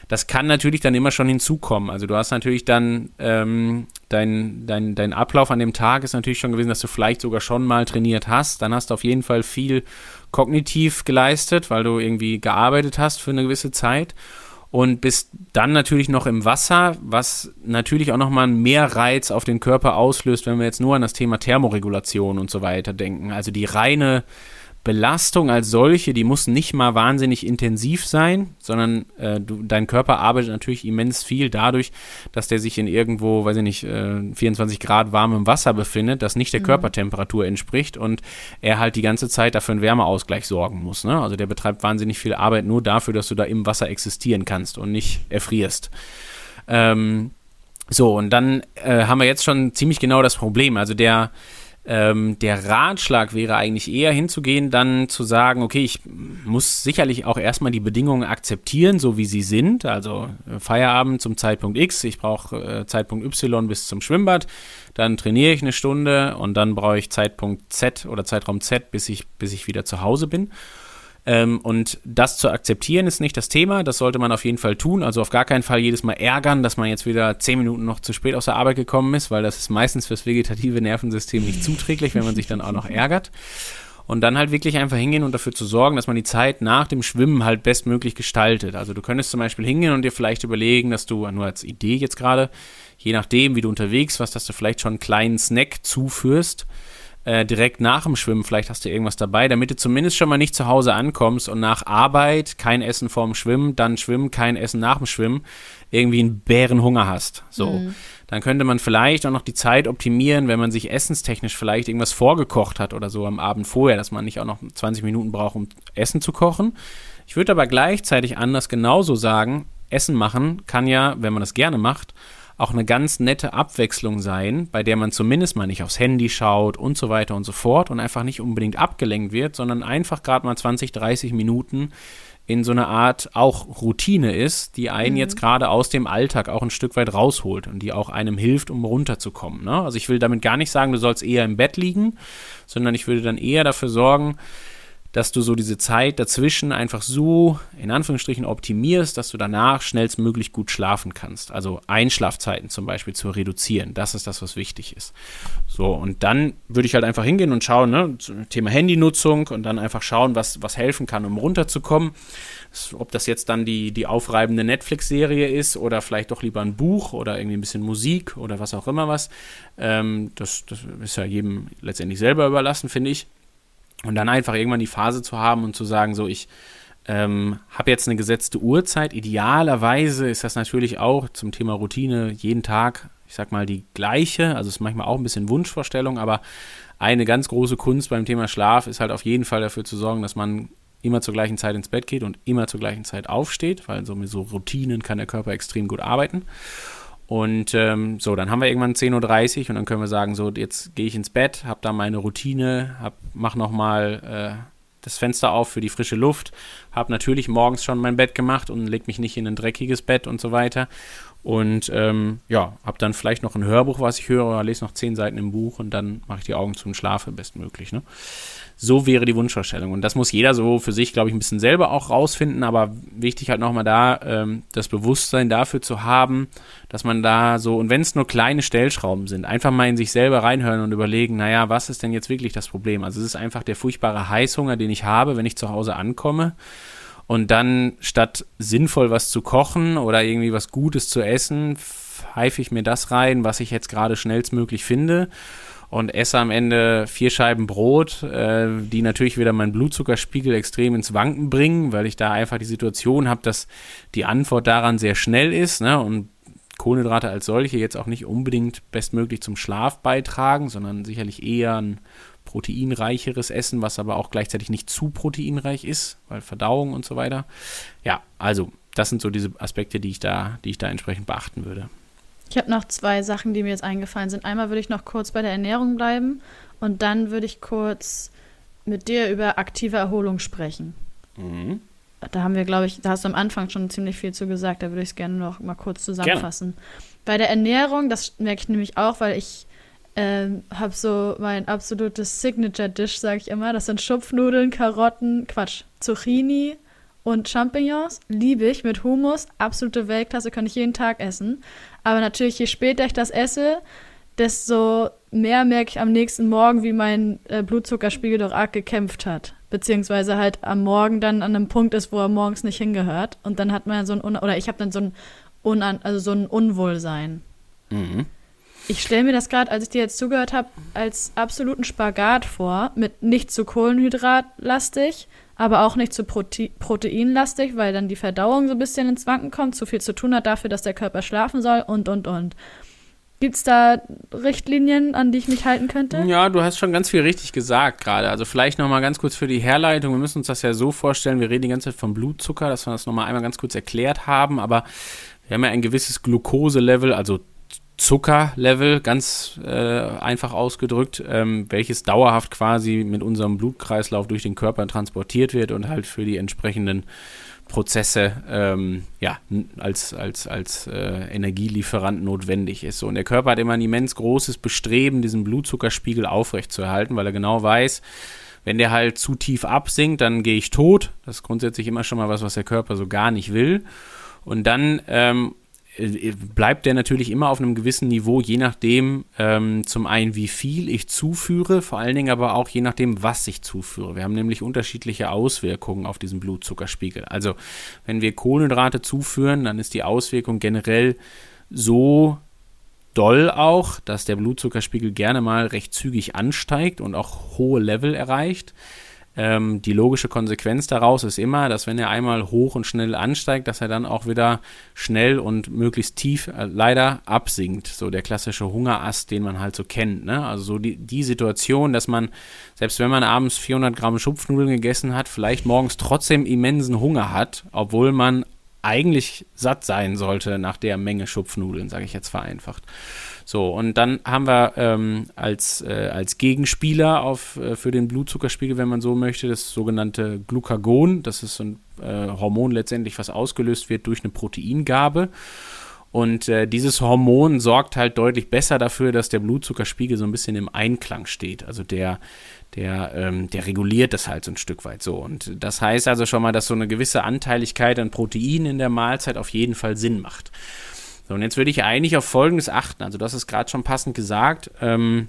Das kann natürlich dann immer schon hinzukommen. Also du hast natürlich dann ähm, dein, dein, dein Ablauf an dem Tag ist natürlich schon gewesen, dass du vielleicht sogar schon mal trainiert hast. Dann hast du auf jeden Fall viel kognitiv geleistet, weil du irgendwie gearbeitet hast für eine gewisse Zeit und bist dann natürlich noch im Wasser, was natürlich auch nochmal mehr Reiz auf den Körper auslöst, wenn wir jetzt nur an das Thema Thermoregulation und so weiter denken. Also die reine Belastung als solche, die muss nicht mal wahnsinnig intensiv sein, sondern äh, du, dein Körper arbeitet natürlich immens viel dadurch, dass der sich in irgendwo, weiß ich nicht, äh, 24 Grad warmem Wasser befindet, das nicht der mhm. Körpertemperatur entspricht und er halt die ganze Zeit dafür einen Wärmeausgleich sorgen muss. Ne? Also der betreibt wahnsinnig viel Arbeit nur dafür, dass du da im Wasser existieren kannst und nicht erfrierst. Ähm, so, und dann äh, haben wir jetzt schon ziemlich genau das Problem. Also der ähm, der Ratschlag wäre eigentlich eher hinzugehen, dann zu sagen, okay, ich muss sicherlich auch erstmal die Bedingungen akzeptieren, so wie sie sind. Also äh, Feierabend zum Zeitpunkt X, ich brauche äh, Zeitpunkt Y bis zum Schwimmbad, dann trainiere ich eine Stunde und dann brauche ich Zeitpunkt Z oder Zeitraum Z, bis ich, bis ich wieder zu Hause bin. Ähm, und das zu akzeptieren ist nicht das Thema. Das sollte man auf jeden Fall tun. Also auf gar keinen Fall jedes Mal ärgern, dass man jetzt wieder zehn Minuten noch zu spät aus der Arbeit gekommen ist, weil das ist meistens fürs vegetative Nervensystem nicht zuträglich, wenn man sich dann auch noch ärgert. Und dann halt wirklich einfach hingehen und dafür zu sorgen, dass man die Zeit nach dem Schwimmen halt bestmöglich gestaltet. Also du könntest zum Beispiel hingehen und dir vielleicht überlegen, dass du, nur als Idee jetzt gerade, je nachdem, wie du unterwegs warst, dass du vielleicht schon einen kleinen Snack zuführst äh, direkt nach dem Schwimmen, vielleicht hast du irgendwas dabei, damit du zumindest schon mal nicht zu Hause ankommst und nach Arbeit kein Essen vorm Schwimmen, dann Schwimmen, kein Essen nach dem Schwimmen, irgendwie einen Bärenhunger hast. So. Mhm. Dann könnte man vielleicht auch noch die Zeit optimieren, wenn man sich essenstechnisch vielleicht irgendwas vorgekocht hat oder so am Abend vorher, dass man nicht auch noch 20 Minuten braucht, um Essen zu kochen. Ich würde aber gleichzeitig anders genauso sagen, Essen machen kann ja, wenn man das gerne macht, auch eine ganz nette Abwechslung sein, bei der man zumindest mal nicht aufs Handy schaut und so weiter und so fort und einfach nicht unbedingt abgelenkt wird, sondern einfach gerade mal 20, 30 Minuten in so eine Art auch Routine ist, die einen mhm. jetzt gerade aus dem Alltag auch ein Stück weit rausholt und die auch einem hilft, um runterzukommen. Ne? Also ich will damit gar nicht sagen, du sollst eher im Bett liegen, sondern ich würde dann eher dafür sorgen, dass du so diese Zeit dazwischen einfach so in Anführungsstrichen optimierst, dass du danach schnellstmöglich gut schlafen kannst. Also Einschlafzeiten zum Beispiel zu reduzieren. Das ist das, was wichtig ist. So, und dann würde ich halt einfach hingehen und schauen, ne, Thema Handynutzung und dann einfach schauen, was, was helfen kann, um runterzukommen. Ob das jetzt dann die, die aufreibende Netflix-Serie ist oder vielleicht doch lieber ein Buch oder irgendwie ein bisschen Musik oder was auch immer was. Ähm, das, das ist ja jedem letztendlich selber überlassen, finde ich. Und dann einfach irgendwann die Phase zu haben und zu sagen, so, ich ähm, habe jetzt eine gesetzte Uhrzeit. Idealerweise ist das natürlich auch zum Thema Routine jeden Tag, ich sag mal, die gleiche. Also ist manchmal auch ein bisschen Wunschvorstellung, aber eine ganz große Kunst beim Thema Schlaf ist halt auf jeden Fall dafür zu sorgen, dass man immer zur gleichen Zeit ins Bett geht und immer zur gleichen Zeit aufsteht, weil so mit so Routinen kann der Körper extrem gut arbeiten. Und ähm, so, dann haben wir irgendwann 10.30 Uhr und dann können wir sagen, so, jetzt gehe ich ins Bett, habe da meine Routine, hab, mach nochmal äh, das Fenster auf für die frische Luft, habe natürlich morgens schon mein Bett gemacht und leg mich nicht in ein dreckiges Bett und so weiter. Und ähm, ja, habe dann vielleicht noch ein Hörbuch, was ich höre, oder lese noch zehn Seiten im Buch und dann mache ich die Augen zum Schlafe bestmöglich. Ne? So wäre die Wunschvorstellung. Und das muss jeder so für sich, glaube ich, ein bisschen selber auch rausfinden. Aber wichtig halt nochmal da, ähm, das Bewusstsein dafür zu haben, dass man da so, und wenn es nur kleine Stellschrauben sind, einfach mal in sich selber reinhören und überlegen, naja, was ist denn jetzt wirklich das Problem? Also es ist einfach der furchtbare Heißhunger, den ich habe, wenn ich zu Hause ankomme. Und dann statt sinnvoll was zu kochen oder irgendwie was Gutes zu essen, pfeife ich mir das rein, was ich jetzt gerade schnellstmöglich finde und esse am Ende vier Scheiben Brot, äh, die natürlich wieder meinen Blutzuckerspiegel extrem ins Wanken bringen, weil ich da einfach die Situation habe, dass die Antwort daran sehr schnell ist ne? und Kohlenhydrate als solche jetzt auch nicht unbedingt bestmöglich zum Schlaf beitragen, sondern sicherlich eher ein proteinreicheres Essen, was aber auch gleichzeitig nicht zu proteinreich ist, weil Verdauung und so weiter. Ja, also das sind so diese Aspekte, die ich da, die ich da entsprechend beachten würde. Ich habe noch zwei Sachen, die mir jetzt eingefallen sind. Einmal würde ich noch kurz bei der Ernährung bleiben und dann würde ich kurz mit dir über aktive Erholung sprechen. Mhm. Da haben wir, glaube ich, da hast du am Anfang schon ziemlich viel zu gesagt, da würde ich es gerne noch mal kurz zusammenfassen. Gerne. Bei der Ernährung, das merke ich nämlich auch, weil ich äh, habe so mein absolutes Signature-Dish, sage ich immer. Das sind Schupfnudeln, Karotten, Quatsch, Zucchini und Champignons liebe ich mit Hummus, absolute Weltklasse, kann ich jeden Tag essen. Aber natürlich, je später ich das esse, desto mehr merke ich am nächsten Morgen, wie mein äh, Blutzuckerspiegel doch arg gekämpft hat. Beziehungsweise halt am Morgen dann an einem Punkt ist, wo er morgens nicht hingehört. Und dann hat man so ein, Un oder ich habe dann so ein, Unan also so ein Unwohlsein. Mhm. Ich stelle mir das gerade, als ich dir jetzt zugehört habe, als absoluten Spagat vor, mit nicht zu Kohlenhydratlastig, aber auch nicht zu Prote Proteinlastig, weil dann die Verdauung so ein bisschen ins Wanken kommt, zu viel zu tun hat dafür, dass der Körper schlafen soll und, und, und. Gibt es da Richtlinien, an die ich mich halten könnte? Ja, du hast schon ganz viel richtig gesagt gerade. Also vielleicht nochmal ganz kurz für die Herleitung. Wir müssen uns das ja so vorstellen, wir reden die ganze Zeit vom Blutzucker, dass wir das nochmal einmal ganz kurz erklärt haben. Aber wir haben ja ein gewisses Glukoselevel, also Zuckerlevel, ganz äh, einfach ausgedrückt, ähm, welches dauerhaft quasi mit unserem Blutkreislauf durch den Körper transportiert wird und halt für die entsprechenden Prozesse ähm, ja, als, als, als äh, Energielieferant notwendig ist. So, und der Körper hat immer ein immens großes Bestreben, diesen Blutzuckerspiegel aufrechtzuerhalten, weil er genau weiß, wenn der halt zu tief absinkt, dann gehe ich tot. Das ist grundsätzlich immer schon mal was, was der Körper so gar nicht will. Und dann ähm, äh, bleibt der natürlich immer auf einem gewissen Niveau, je nachdem ähm, zum einen, wie viel ich zuführe, vor allen Dingen aber auch je nachdem, was ich zuführe. Wir haben nämlich unterschiedliche Auswirkungen auf diesen Blutzuckerspiegel. Also wenn wir Kohlenhydrate zuführen, dann ist die Auswirkung generell so doll auch, dass der Blutzuckerspiegel gerne mal recht zügig ansteigt und auch hohe Level erreicht. Ähm, die logische Konsequenz daraus ist immer, dass wenn er einmal hoch und schnell ansteigt, dass er dann auch wieder schnell und möglichst tief äh, leider absinkt. So der klassische Hungerast, den man halt so kennt. Ne? Also so die, die Situation, dass man, selbst wenn man abends 400 Gramm Schupfnudeln gegessen hat, vielleicht morgens trotzdem immensen Hunger hat, obwohl man eigentlich satt sein sollte nach der Menge Schupfnudeln, sage ich jetzt vereinfacht. So, und dann haben wir ähm, als, äh, als Gegenspieler auf, äh, für den Blutzuckerspiegel, wenn man so möchte, das sogenannte Glucagon. Das ist so ein äh, Hormon letztendlich, was ausgelöst wird durch eine Proteingabe. Und äh, dieses Hormon sorgt halt deutlich besser dafür, dass der Blutzuckerspiegel so ein bisschen im Einklang steht. Also der, der, ähm, der reguliert das halt so ein Stück weit so. Und das heißt also schon mal, dass so eine gewisse Anteiligkeit an Protein in der Mahlzeit auf jeden Fall Sinn macht. So, und jetzt würde ich eigentlich auf Folgendes achten. Also, das ist gerade schon passend gesagt. Ähm,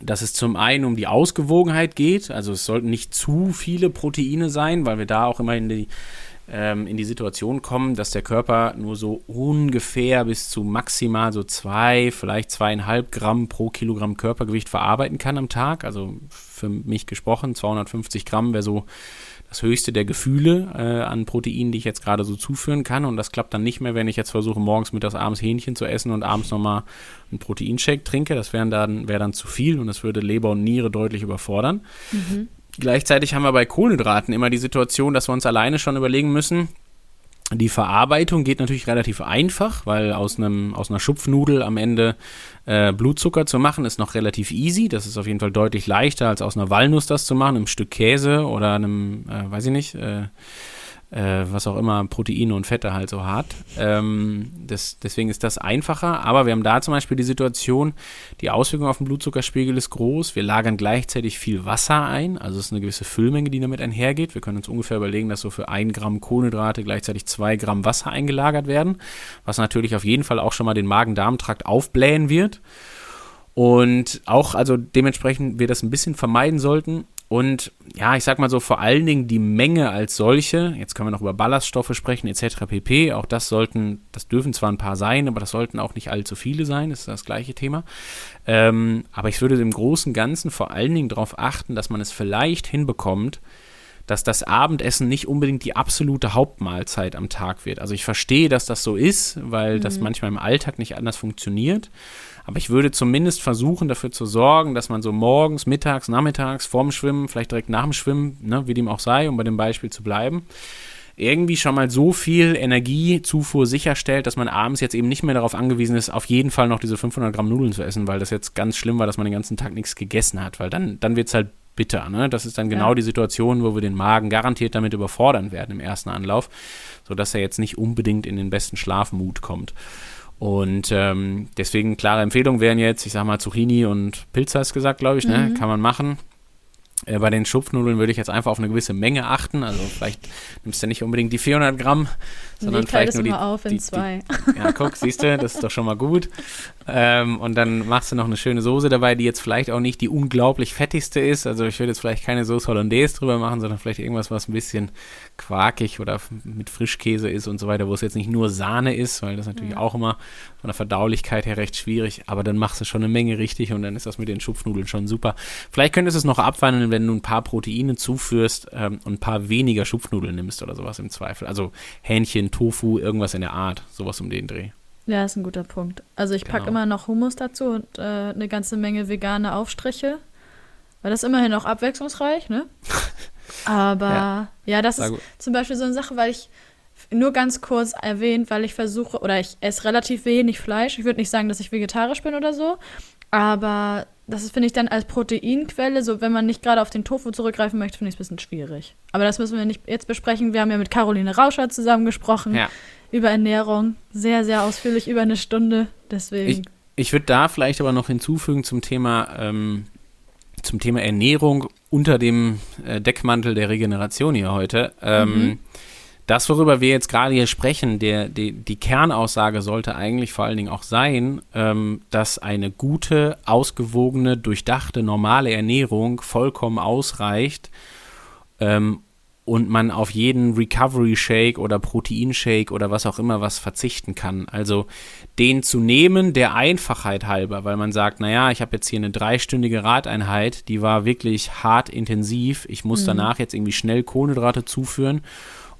dass es zum einen um die Ausgewogenheit geht, also es sollten nicht zu viele Proteine sein, weil wir da auch immer in die, ähm, in die Situation kommen, dass der Körper nur so ungefähr bis zu maximal so zwei, vielleicht zweieinhalb Gramm pro Kilogramm Körpergewicht verarbeiten kann am Tag. Also für mich gesprochen, 250 Gramm wäre so das höchste der Gefühle äh, an Proteinen, die ich jetzt gerade so zuführen kann. Und das klappt dann nicht mehr, wenn ich jetzt versuche, morgens, mittags, abends Hähnchen zu essen und abends nochmal einen Proteinshake trinke. Das wäre dann, wär dann zu viel und das würde Leber und Niere deutlich überfordern. Mhm. Gleichzeitig haben wir bei Kohlenhydraten immer die Situation, dass wir uns alleine schon überlegen müssen, die Verarbeitung geht natürlich relativ einfach, weil aus, einem, aus einer Schupfnudel am Ende äh, Blutzucker zu machen, ist noch relativ easy. Das ist auf jeden Fall deutlich leichter, als aus einer Walnuss das zu machen, einem Stück Käse oder einem, äh, weiß ich nicht, äh, äh, was auch immer Proteine und Fette halt so hat. Ähm, das, deswegen ist das einfacher. Aber wir haben da zum Beispiel die Situation, die Auswirkung auf den Blutzuckerspiegel ist groß. Wir lagern gleichzeitig viel Wasser ein. Also es ist eine gewisse Füllmenge, die damit einhergeht. Wir können uns ungefähr überlegen, dass so für ein Gramm Kohlenhydrate gleichzeitig zwei Gramm Wasser eingelagert werden, was natürlich auf jeden Fall auch schon mal den Magen-Darm-Trakt aufblähen wird. Und auch, also dementsprechend wir das ein bisschen vermeiden sollten. Und ja, ich sag mal so, vor allen Dingen die Menge als solche, jetzt können wir noch über Ballaststoffe sprechen, etc. pp. Auch das sollten, das dürfen zwar ein paar sein, aber das sollten auch nicht allzu viele sein, das ist das gleiche Thema. Ähm, aber ich würde im Großen und Ganzen vor allen Dingen darauf achten, dass man es vielleicht hinbekommt, dass das Abendessen nicht unbedingt die absolute Hauptmahlzeit am Tag wird. Also ich verstehe, dass das so ist, weil mhm. das manchmal im Alltag nicht anders funktioniert. Aber ich würde zumindest versuchen, dafür zu sorgen, dass man so morgens, mittags, nachmittags, vorm Schwimmen, vielleicht direkt nach dem Schwimmen, ne, wie dem auch sei, um bei dem Beispiel zu bleiben, irgendwie schon mal so viel Energiezufuhr sicherstellt, dass man abends jetzt eben nicht mehr darauf angewiesen ist, auf jeden Fall noch diese 500 Gramm Nudeln zu essen, weil das jetzt ganz schlimm war, dass man den ganzen Tag nichts gegessen hat, weil dann, dann wird es halt bitter. Ne? Das ist dann genau ja. die Situation, wo wir den Magen garantiert damit überfordern werden im ersten Anlauf, sodass er jetzt nicht unbedingt in den besten Schlafmut kommt. Und ähm, deswegen klare Empfehlungen wären jetzt, ich sag mal, Zucchini und Pilze hast gesagt, glaube ich, ne? Mhm. Kann man machen. Äh, bei den Schupfnudeln würde ich jetzt einfach auf eine gewisse Menge achten. Also vielleicht nimmst du nicht unbedingt die 400 Gramm, sondern vielleicht nur die, auf in die, zwei. Die, [LAUGHS] ja, guck, siehst du, das ist doch schon mal gut. Ähm, und dann machst du noch eine schöne Soße dabei, die jetzt vielleicht auch nicht die unglaublich fettigste ist. Also ich würde jetzt vielleicht keine Soße Hollandaise drüber machen, sondern vielleicht irgendwas, was ein bisschen quarkig oder mit Frischkäse ist und so weiter, wo es jetzt nicht nur Sahne ist, weil das natürlich ja. auch immer von der Verdaulichkeit her recht schwierig. Aber dann machst du schon eine Menge richtig und dann ist das mit den Schupfnudeln schon super. Vielleicht könntest du es noch abwandeln, wenn du ein paar Proteine zuführst ähm, und ein paar weniger Schupfnudeln nimmst oder sowas im Zweifel. Also Hähnchen, Tofu, irgendwas in der Art, sowas um den Dreh. Ja, ist ein guter Punkt. Also ich packe genau. immer noch Hummus dazu und äh, eine ganze Menge vegane Aufstriche. Weil das immerhin auch abwechslungsreich, ne? [LAUGHS] Aber ja, ja das ist gut. zum Beispiel so eine Sache, weil ich nur ganz kurz erwähnt, weil ich versuche, oder ich esse relativ wenig Fleisch. Ich würde nicht sagen, dass ich vegetarisch bin oder so, aber das finde ich dann als Proteinquelle, so wenn man nicht gerade auf den Tofu zurückgreifen möchte, finde ich es ein bisschen schwierig. Aber das müssen wir nicht jetzt besprechen. Wir haben ja mit Caroline Rauscher zusammen gesprochen ja. über Ernährung. Sehr, sehr ausführlich, über eine Stunde. Deswegen. Ich, ich würde da vielleicht aber noch hinzufügen zum Thema, ähm, zum Thema Ernährung unter dem äh, Deckmantel der Regeneration hier heute. Ähm, mhm das, worüber wir jetzt gerade hier sprechen, der, die, die Kernaussage sollte eigentlich vor allen Dingen auch sein, ähm, dass eine gute, ausgewogene, durchdachte, normale Ernährung vollkommen ausreicht ähm, und man auf jeden Recovery Shake oder Protein Shake oder was auch immer was verzichten kann. Also den zu nehmen, der Einfachheit halber, weil man sagt, naja, ich habe jetzt hier eine dreistündige Radeinheit, die war wirklich hart intensiv, ich muss mhm. danach jetzt irgendwie schnell Kohlenhydrate zuführen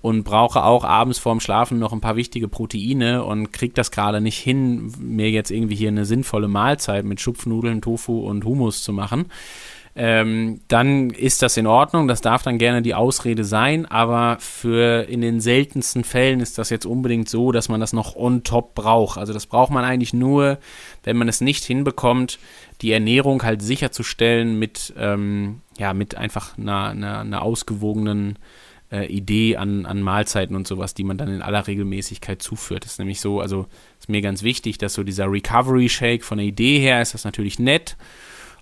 und brauche auch abends vorm Schlafen noch ein paar wichtige Proteine und kriege das gerade nicht hin, mir jetzt irgendwie hier eine sinnvolle Mahlzeit mit Schupfnudeln, Tofu und Hummus zu machen. Ähm, dann ist das in Ordnung, das darf dann gerne die Ausrede sein, aber für in den seltensten Fällen ist das jetzt unbedingt so, dass man das noch on top braucht. Also das braucht man eigentlich nur, wenn man es nicht hinbekommt, die Ernährung halt sicherzustellen mit, ähm, ja, mit einfach einer, einer, einer ausgewogenen äh, Idee an, an Mahlzeiten und sowas, die man dann in aller Regelmäßigkeit zuführt. Das ist nämlich so, also ist mir ganz wichtig, dass so dieser Recovery Shake von der Idee her ist das natürlich nett.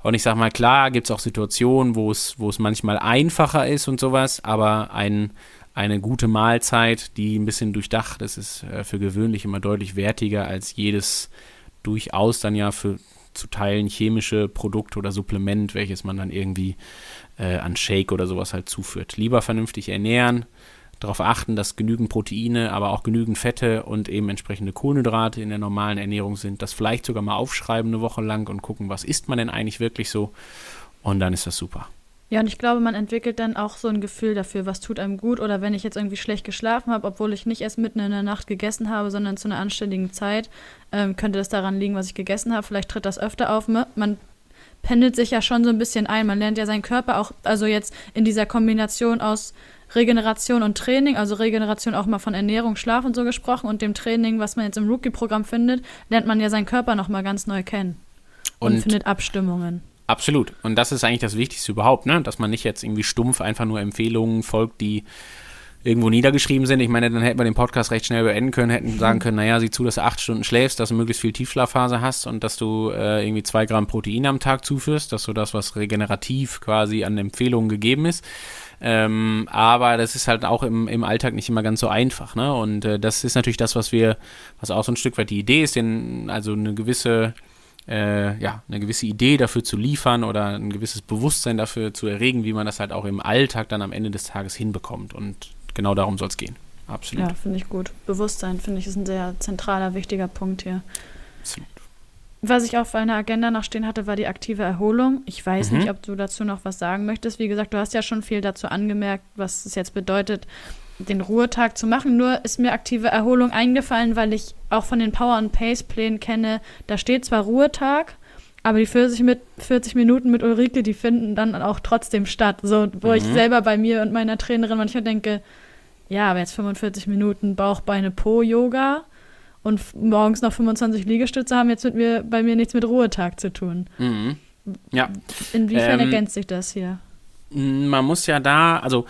Und ich sag mal, klar gibt es auch Situationen, wo es, manchmal einfacher ist und sowas, aber ein, eine gute Mahlzeit, die ein bisschen durchdacht ist, ist äh, für gewöhnlich immer deutlich wertiger als jedes durchaus dann ja für zu teilen chemische Produkt oder Supplement, welches man dann irgendwie äh, an Shake oder sowas halt zuführt. Lieber vernünftig ernähren, darauf achten, dass genügend Proteine, aber auch genügend Fette und eben entsprechende Kohlenhydrate in der normalen Ernährung sind. Das vielleicht sogar mal aufschreiben eine Woche lang und gucken, was isst man denn eigentlich wirklich so. Und dann ist das super. Ja, und ich glaube, man entwickelt dann auch so ein Gefühl dafür, was tut einem gut oder wenn ich jetzt irgendwie schlecht geschlafen habe, obwohl ich nicht erst mitten in der Nacht gegessen habe, sondern zu einer anständigen Zeit, ähm, könnte das daran liegen, was ich gegessen habe. Vielleicht tritt das öfter auf. Man pendelt sich ja schon so ein bisschen ein. Man lernt ja seinen Körper auch, also jetzt in dieser Kombination aus Regeneration und Training, also Regeneration auch mal von Ernährung, Schlaf und so gesprochen und dem Training, was man jetzt im Rookie-Programm findet, lernt man ja seinen Körper noch mal ganz neu kennen und, und findet Abstimmungen. Absolut. Und das ist eigentlich das Wichtigste überhaupt, ne? dass man nicht jetzt irgendwie stumpf einfach nur Empfehlungen folgt, die irgendwo niedergeschrieben sind. Ich meine, dann hätten wir den Podcast recht schnell beenden können, hätten sagen können, naja, sieh zu, dass du acht Stunden schläfst, dass du möglichst viel Tiefschlafphase hast und dass du äh, irgendwie zwei Gramm Protein am Tag zuführst, dass du das, was regenerativ quasi an Empfehlungen gegeben ist. Ähm, aber das ist halt auch im, im Alltag nicht immer ganz so einfach. Ne? Und äh, das ist natürlich das, was wir, was auch so ein Stück weit die Idee ist, denn also eine gewisse äh, ja, eine gewisse Idee dafür zu liefern oder ein gewisses Bewusstsein dafür zu erregen, wie man das halt auch im Alltag dann am Ende des Tages hinbekommt. Und genau darum soll es gehen. Absolut. Ja, finde ich gut. Bewusstsein, finde ich, ist ein sehr zentraler, wichtiger Punkt hier. Was ich auf meiner Agenda noch stehen hatte, war die aktive Erholung. Ich weiß mhm. nicht, ob du dazu noch was sagen möchtest. Wie gesagt, du hast ja schon viel dazu angemerkt, was es jetzt bedeutet, den Ruhetag zu machen. Nur ist mir aktive Erholung eingefallen, weil ich auch von den Power and Pace Plänen kenne, da steht zwar Ruhetag, aber die 40, mit, 40 Minuten mit Ulrike, die finden dann auch trotzdem statt. So, wo mhm. ich selber bei mir und meiner Trainerin manchmal denke, ja, aber jetzt 45 Minuten Bauch, Beine, Po Yoga und morgens noch 25 Liegestütze haben jetzt mit mir, bei mir nichts mit Ruhetag zu tun. Mhm. Ja. Inwiefern ähm, ergänzt sich das hier? Man muss ja da, also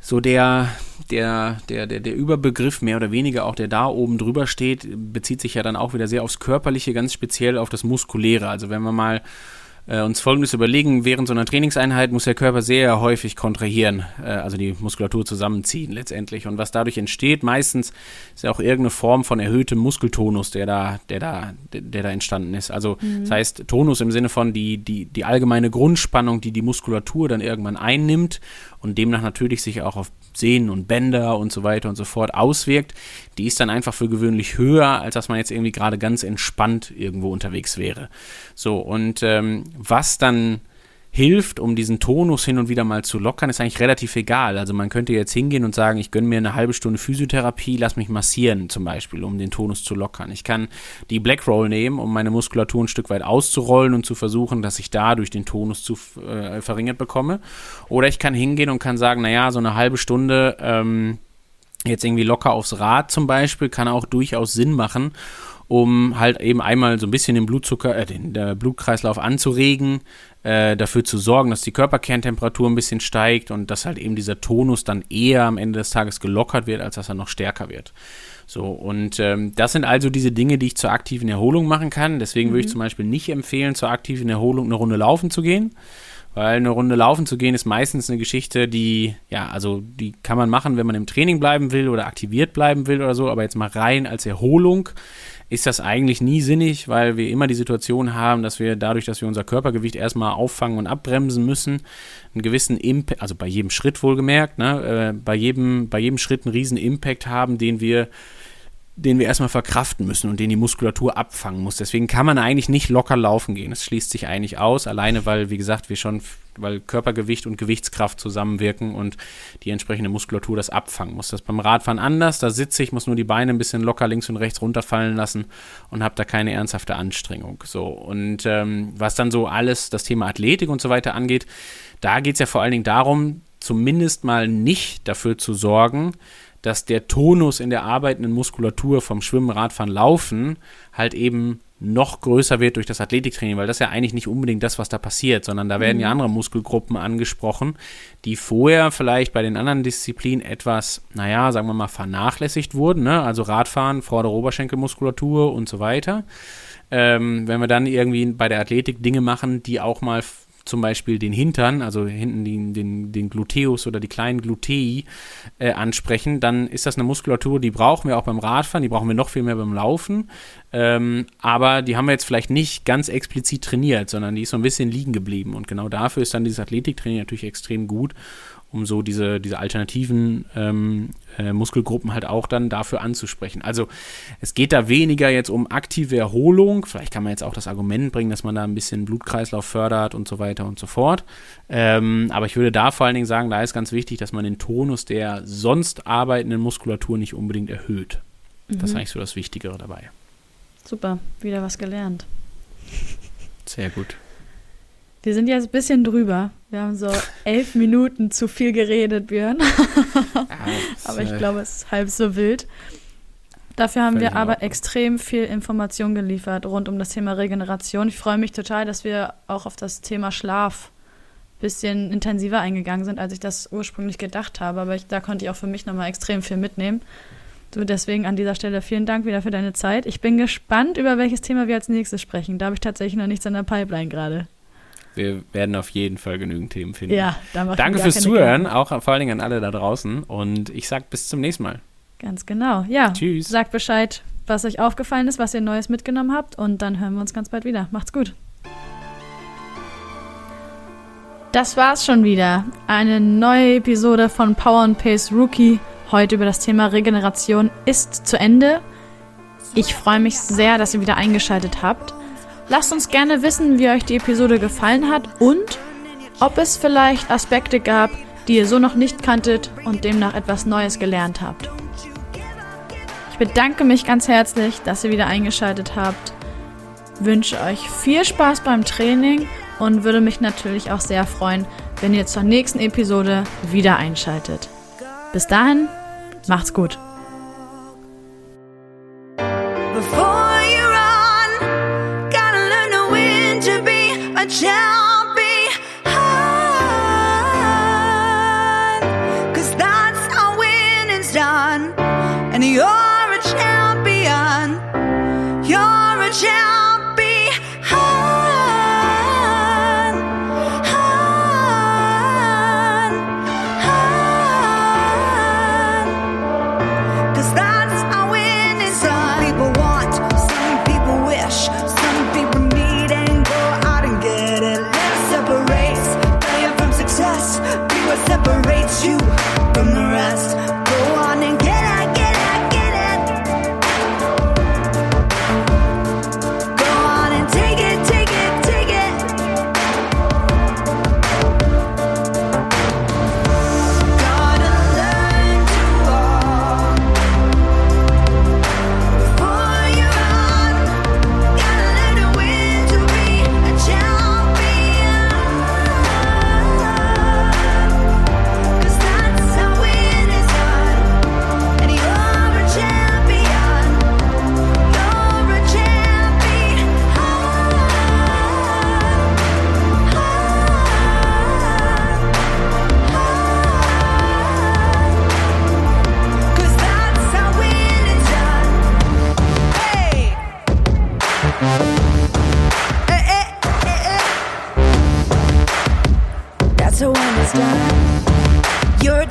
so der, der, der, der, der Überbegriff mehr oder weniger auch, der da oben drüber steht, bezieht sich ja dann auch wieder sehr aufs Körperliche, ganz speziell auf das Muskuläre. Also wenn wir mal äh, uns folgendes überlegen, während so einer Trainingseinheit muss der Körper sehr häufig kontrahieren, äh, also die Muskulatur zusammenziehen letztendlich. Und was dadurch entsteht, meistens ist ja auch irgendeine Form von erhöhtem Muskeltonus, der da, der da, der, der da entstanden ist. Also mhm. das heißt Tonus im Sinne von die, die, die allgemeine Grundspannung, die die Muskulatur dann irgendwann einnimmt und demnach natürlich sich auch auf Sehnen und Bänder und so weiter und so fort auswirkt, die ist dann einfach für gewöhnlich höher, als dass man jetzt irgendwie gerade ganz entspannt irgendwo unterwegs wäre. So, und ähm, was dann hilft, um diesen Tonus hin und wieder mal zu lockern, ist eigentlich relativ egal. Also man könnte jetzt hingehen und sagen, ich gönne mir eine halbe Stunde Physiotherapie, lass mich massieren zum Beispiel, um den Tonus zu lockern. Ich kann die Black Roll nehmen, um meine Muskulatur ein Stück weit auszurollen und zu versuchen, dass ich dadurch den Tonus zu äh, verringert bekomme. Oder ich kann hingehen und kann sagen, naja, so eine halbe Stunde ähm, jetzt irgendwie locker aufs Rad zum Beispiel, kann auch durchaus Sinn machen um halt eben einmal so ein bisschen den Blutzucker, äh, den Blutkreislauf anzuregen, äh, dafür zu sorgen, dass die Körperkerntemperatur ein bisschen steigt und dass halt eben dieser Tonus dann eher am Ende des Tages gelockert wird, als dass er noch stärker wird. So, und ähm, das sind also diese Dinge, die ich zur aktiven Erholung machen kann. Deswegen mhm. würde ich mhm. zum Beispiel nicht empfehlen, zur aktiven Erholung eine Runde laufen zu gehen. Weil eine Runde laufen zu gehen ist meistens eine Geschichte, die, ja, also die kann man machen, wenn man im Training bleiben will oder aktiviert bleiben will oder so, aber jetzt mal rein als Erholung ist das eigentlich nie sinnig, weil wir immer die Situation haben, dass wir dadurch, dass wir unser Körpergewicht erstmal auffangen und abbremsen müssen, einen gewissen Impact, also bei jedem Schritt wohlgemerkt, ne, äh, bei, jedem, bei jedem Schritt einen riesen Impact haben, den wir den wir erstmal verkraften müssen und den die Muskulatur abfangen muss. Deswegen kann man eigentlich nicht locker laufen gehen. Das schließt sich eigentlich aus, alleine weil, wie gesagt, wir schon, weil Körpergewicht und Gewichtskraft zusammenwirken und die entsprechende Muskulatur das abfangen muss. Das ist beim Radfahren anders. Da sitze ich, muss nur die Beine ein bisschen locker links und rechts runterfallen lassen und habe da keine ernsthafte Anstrengung. So, und ähm, was dann so alles das Thema Athletik und so weiter angeht, da geht es ja vor allen Dingen darum, zumindest mal nicht dafür zu sorgen, dass der Tonus in der arbeitenden Muskulatur vom Schwimmen, Radfahren, Laufen halt eben noch größer wird durch das Athletiktraining, weil das ja eigentlich nicht unbedingt das, was da passiert, sondern da werden mhm. ja andere Muskelgruppen angesprochen, die vorher vielleicht bei den anderen Disziplinen etwas, naja, sagen wir mal, vernachlässigt wurden, ne? also Radfahren, vordere Oberschenkelmuskulatur und so weiter. Ähm, wenn wir dann irgendwie bei der Athletik Dinge machen, die auch mal zum Beispiel den Hintern, also hinten den, den, den Gluteus oder die kleinen Glutei äh, ansprechen, dann ist das eine Muskulatur, die brauchen wir auch beim Radfahren, die brauchen wir noch viel mehr beim Laufen. Ähm, aber die haben wir jetzt vielleicht nicht ganz explizit trainiert, sondern die ist so ein bisschen liegen geblieben. Und genau dafür ist dann dieses Athletiktraining natürlich extrem gut um so diese, diese alternativen ähm, äh, Muskelgruppen halt auch dann dafür anzusprechen. Also es geht da weniger jetzt um aktive Erholung. Vielleicht kann man jetzt auch das Argument bringen, dass man da ein bisschen Blutkreislauf fördert und so weiter und so fort. Ähm, aber ich würde da vor allen Dingen sagen, da ist ganz wichtig, dass man den Tonus der sonst arbeitenden Muskulatur nicht unbedingt erhöht. Mhm. Das ist mhm. eigentlich so das Wichtigere dabei. Super, wieder was gelernt. Sehr gut. Wir sind jetzt ein bisschen drüber. Wir haben so elf [LAUGHS] Minuten zu viel geredet, Björn. [LAUGHS] aber ich glaube, es ist halb so wild. Dafür haben wir aber extrem viel Information geliefert rund um das Thema Regeneration. Ich freue mich total, dass wir auch auf das Thema Schlaf ein bisschen intensiver eingegangen sind, als ich das ursprünglich gedacht habe. Aber ich, da konnte ich auch für mich nochmal extrem viel mitnehmen. Du, deswegen an dieser Stelle vielen Dank wieder für deine Zeit. Ich bin gespannt, über welches Thema wir als nächstes sprechen. Da habe ich tatsächlich noch nichts in der Pipeline gerade. Wir werden auf jeden Fall genügend Themen finden. Ja, da Danke fürs Zuhören, Gedanken. auch vor allen Dingen an alle da draußen. Und ich sage bis zum nächsten Mal. Ganz genau. Ja. Tschüss. Sagt Bescheid, was euch aufgefallen ist, was ihr Neues mitgenommen habt. Und dann hören wir uns ganz bald wieder. Macht's gut. Das war's schon wieder. Eine neue Episode von Power and Pace Rookie. Heute über das Thema Regeneration ist zu Ende. Ich freue mich sehr, dass ihr wieder eingeschaltet habt. Lasst uns gerne wissen, wie euch die Episode gefallen hat und ob es vielleicht Aspekte gab, die ihr so noch nicht kanntet und demnach etwas Neues gelernt habt. Ich bedanke mich ganz herzlich, dass ihr wieder eingeschaltet habt, wünsche euch viel Spaß beim Training und würde mich natürlich auch sehr freuen, wenn ihr zur nächsten Episode wieder einschaltet. Bis dahin, macht's gut. child.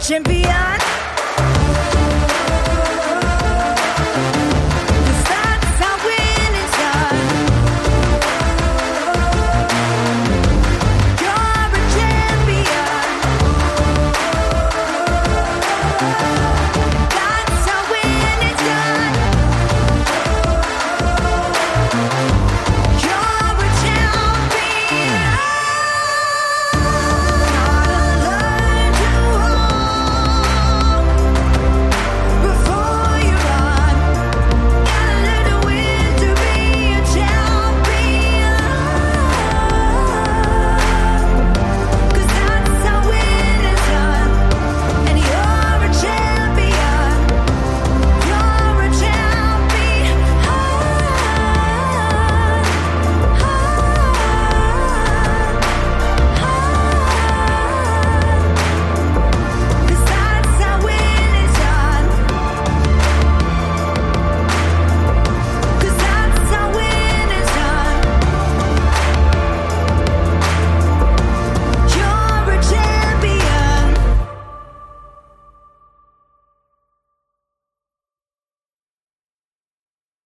Champion.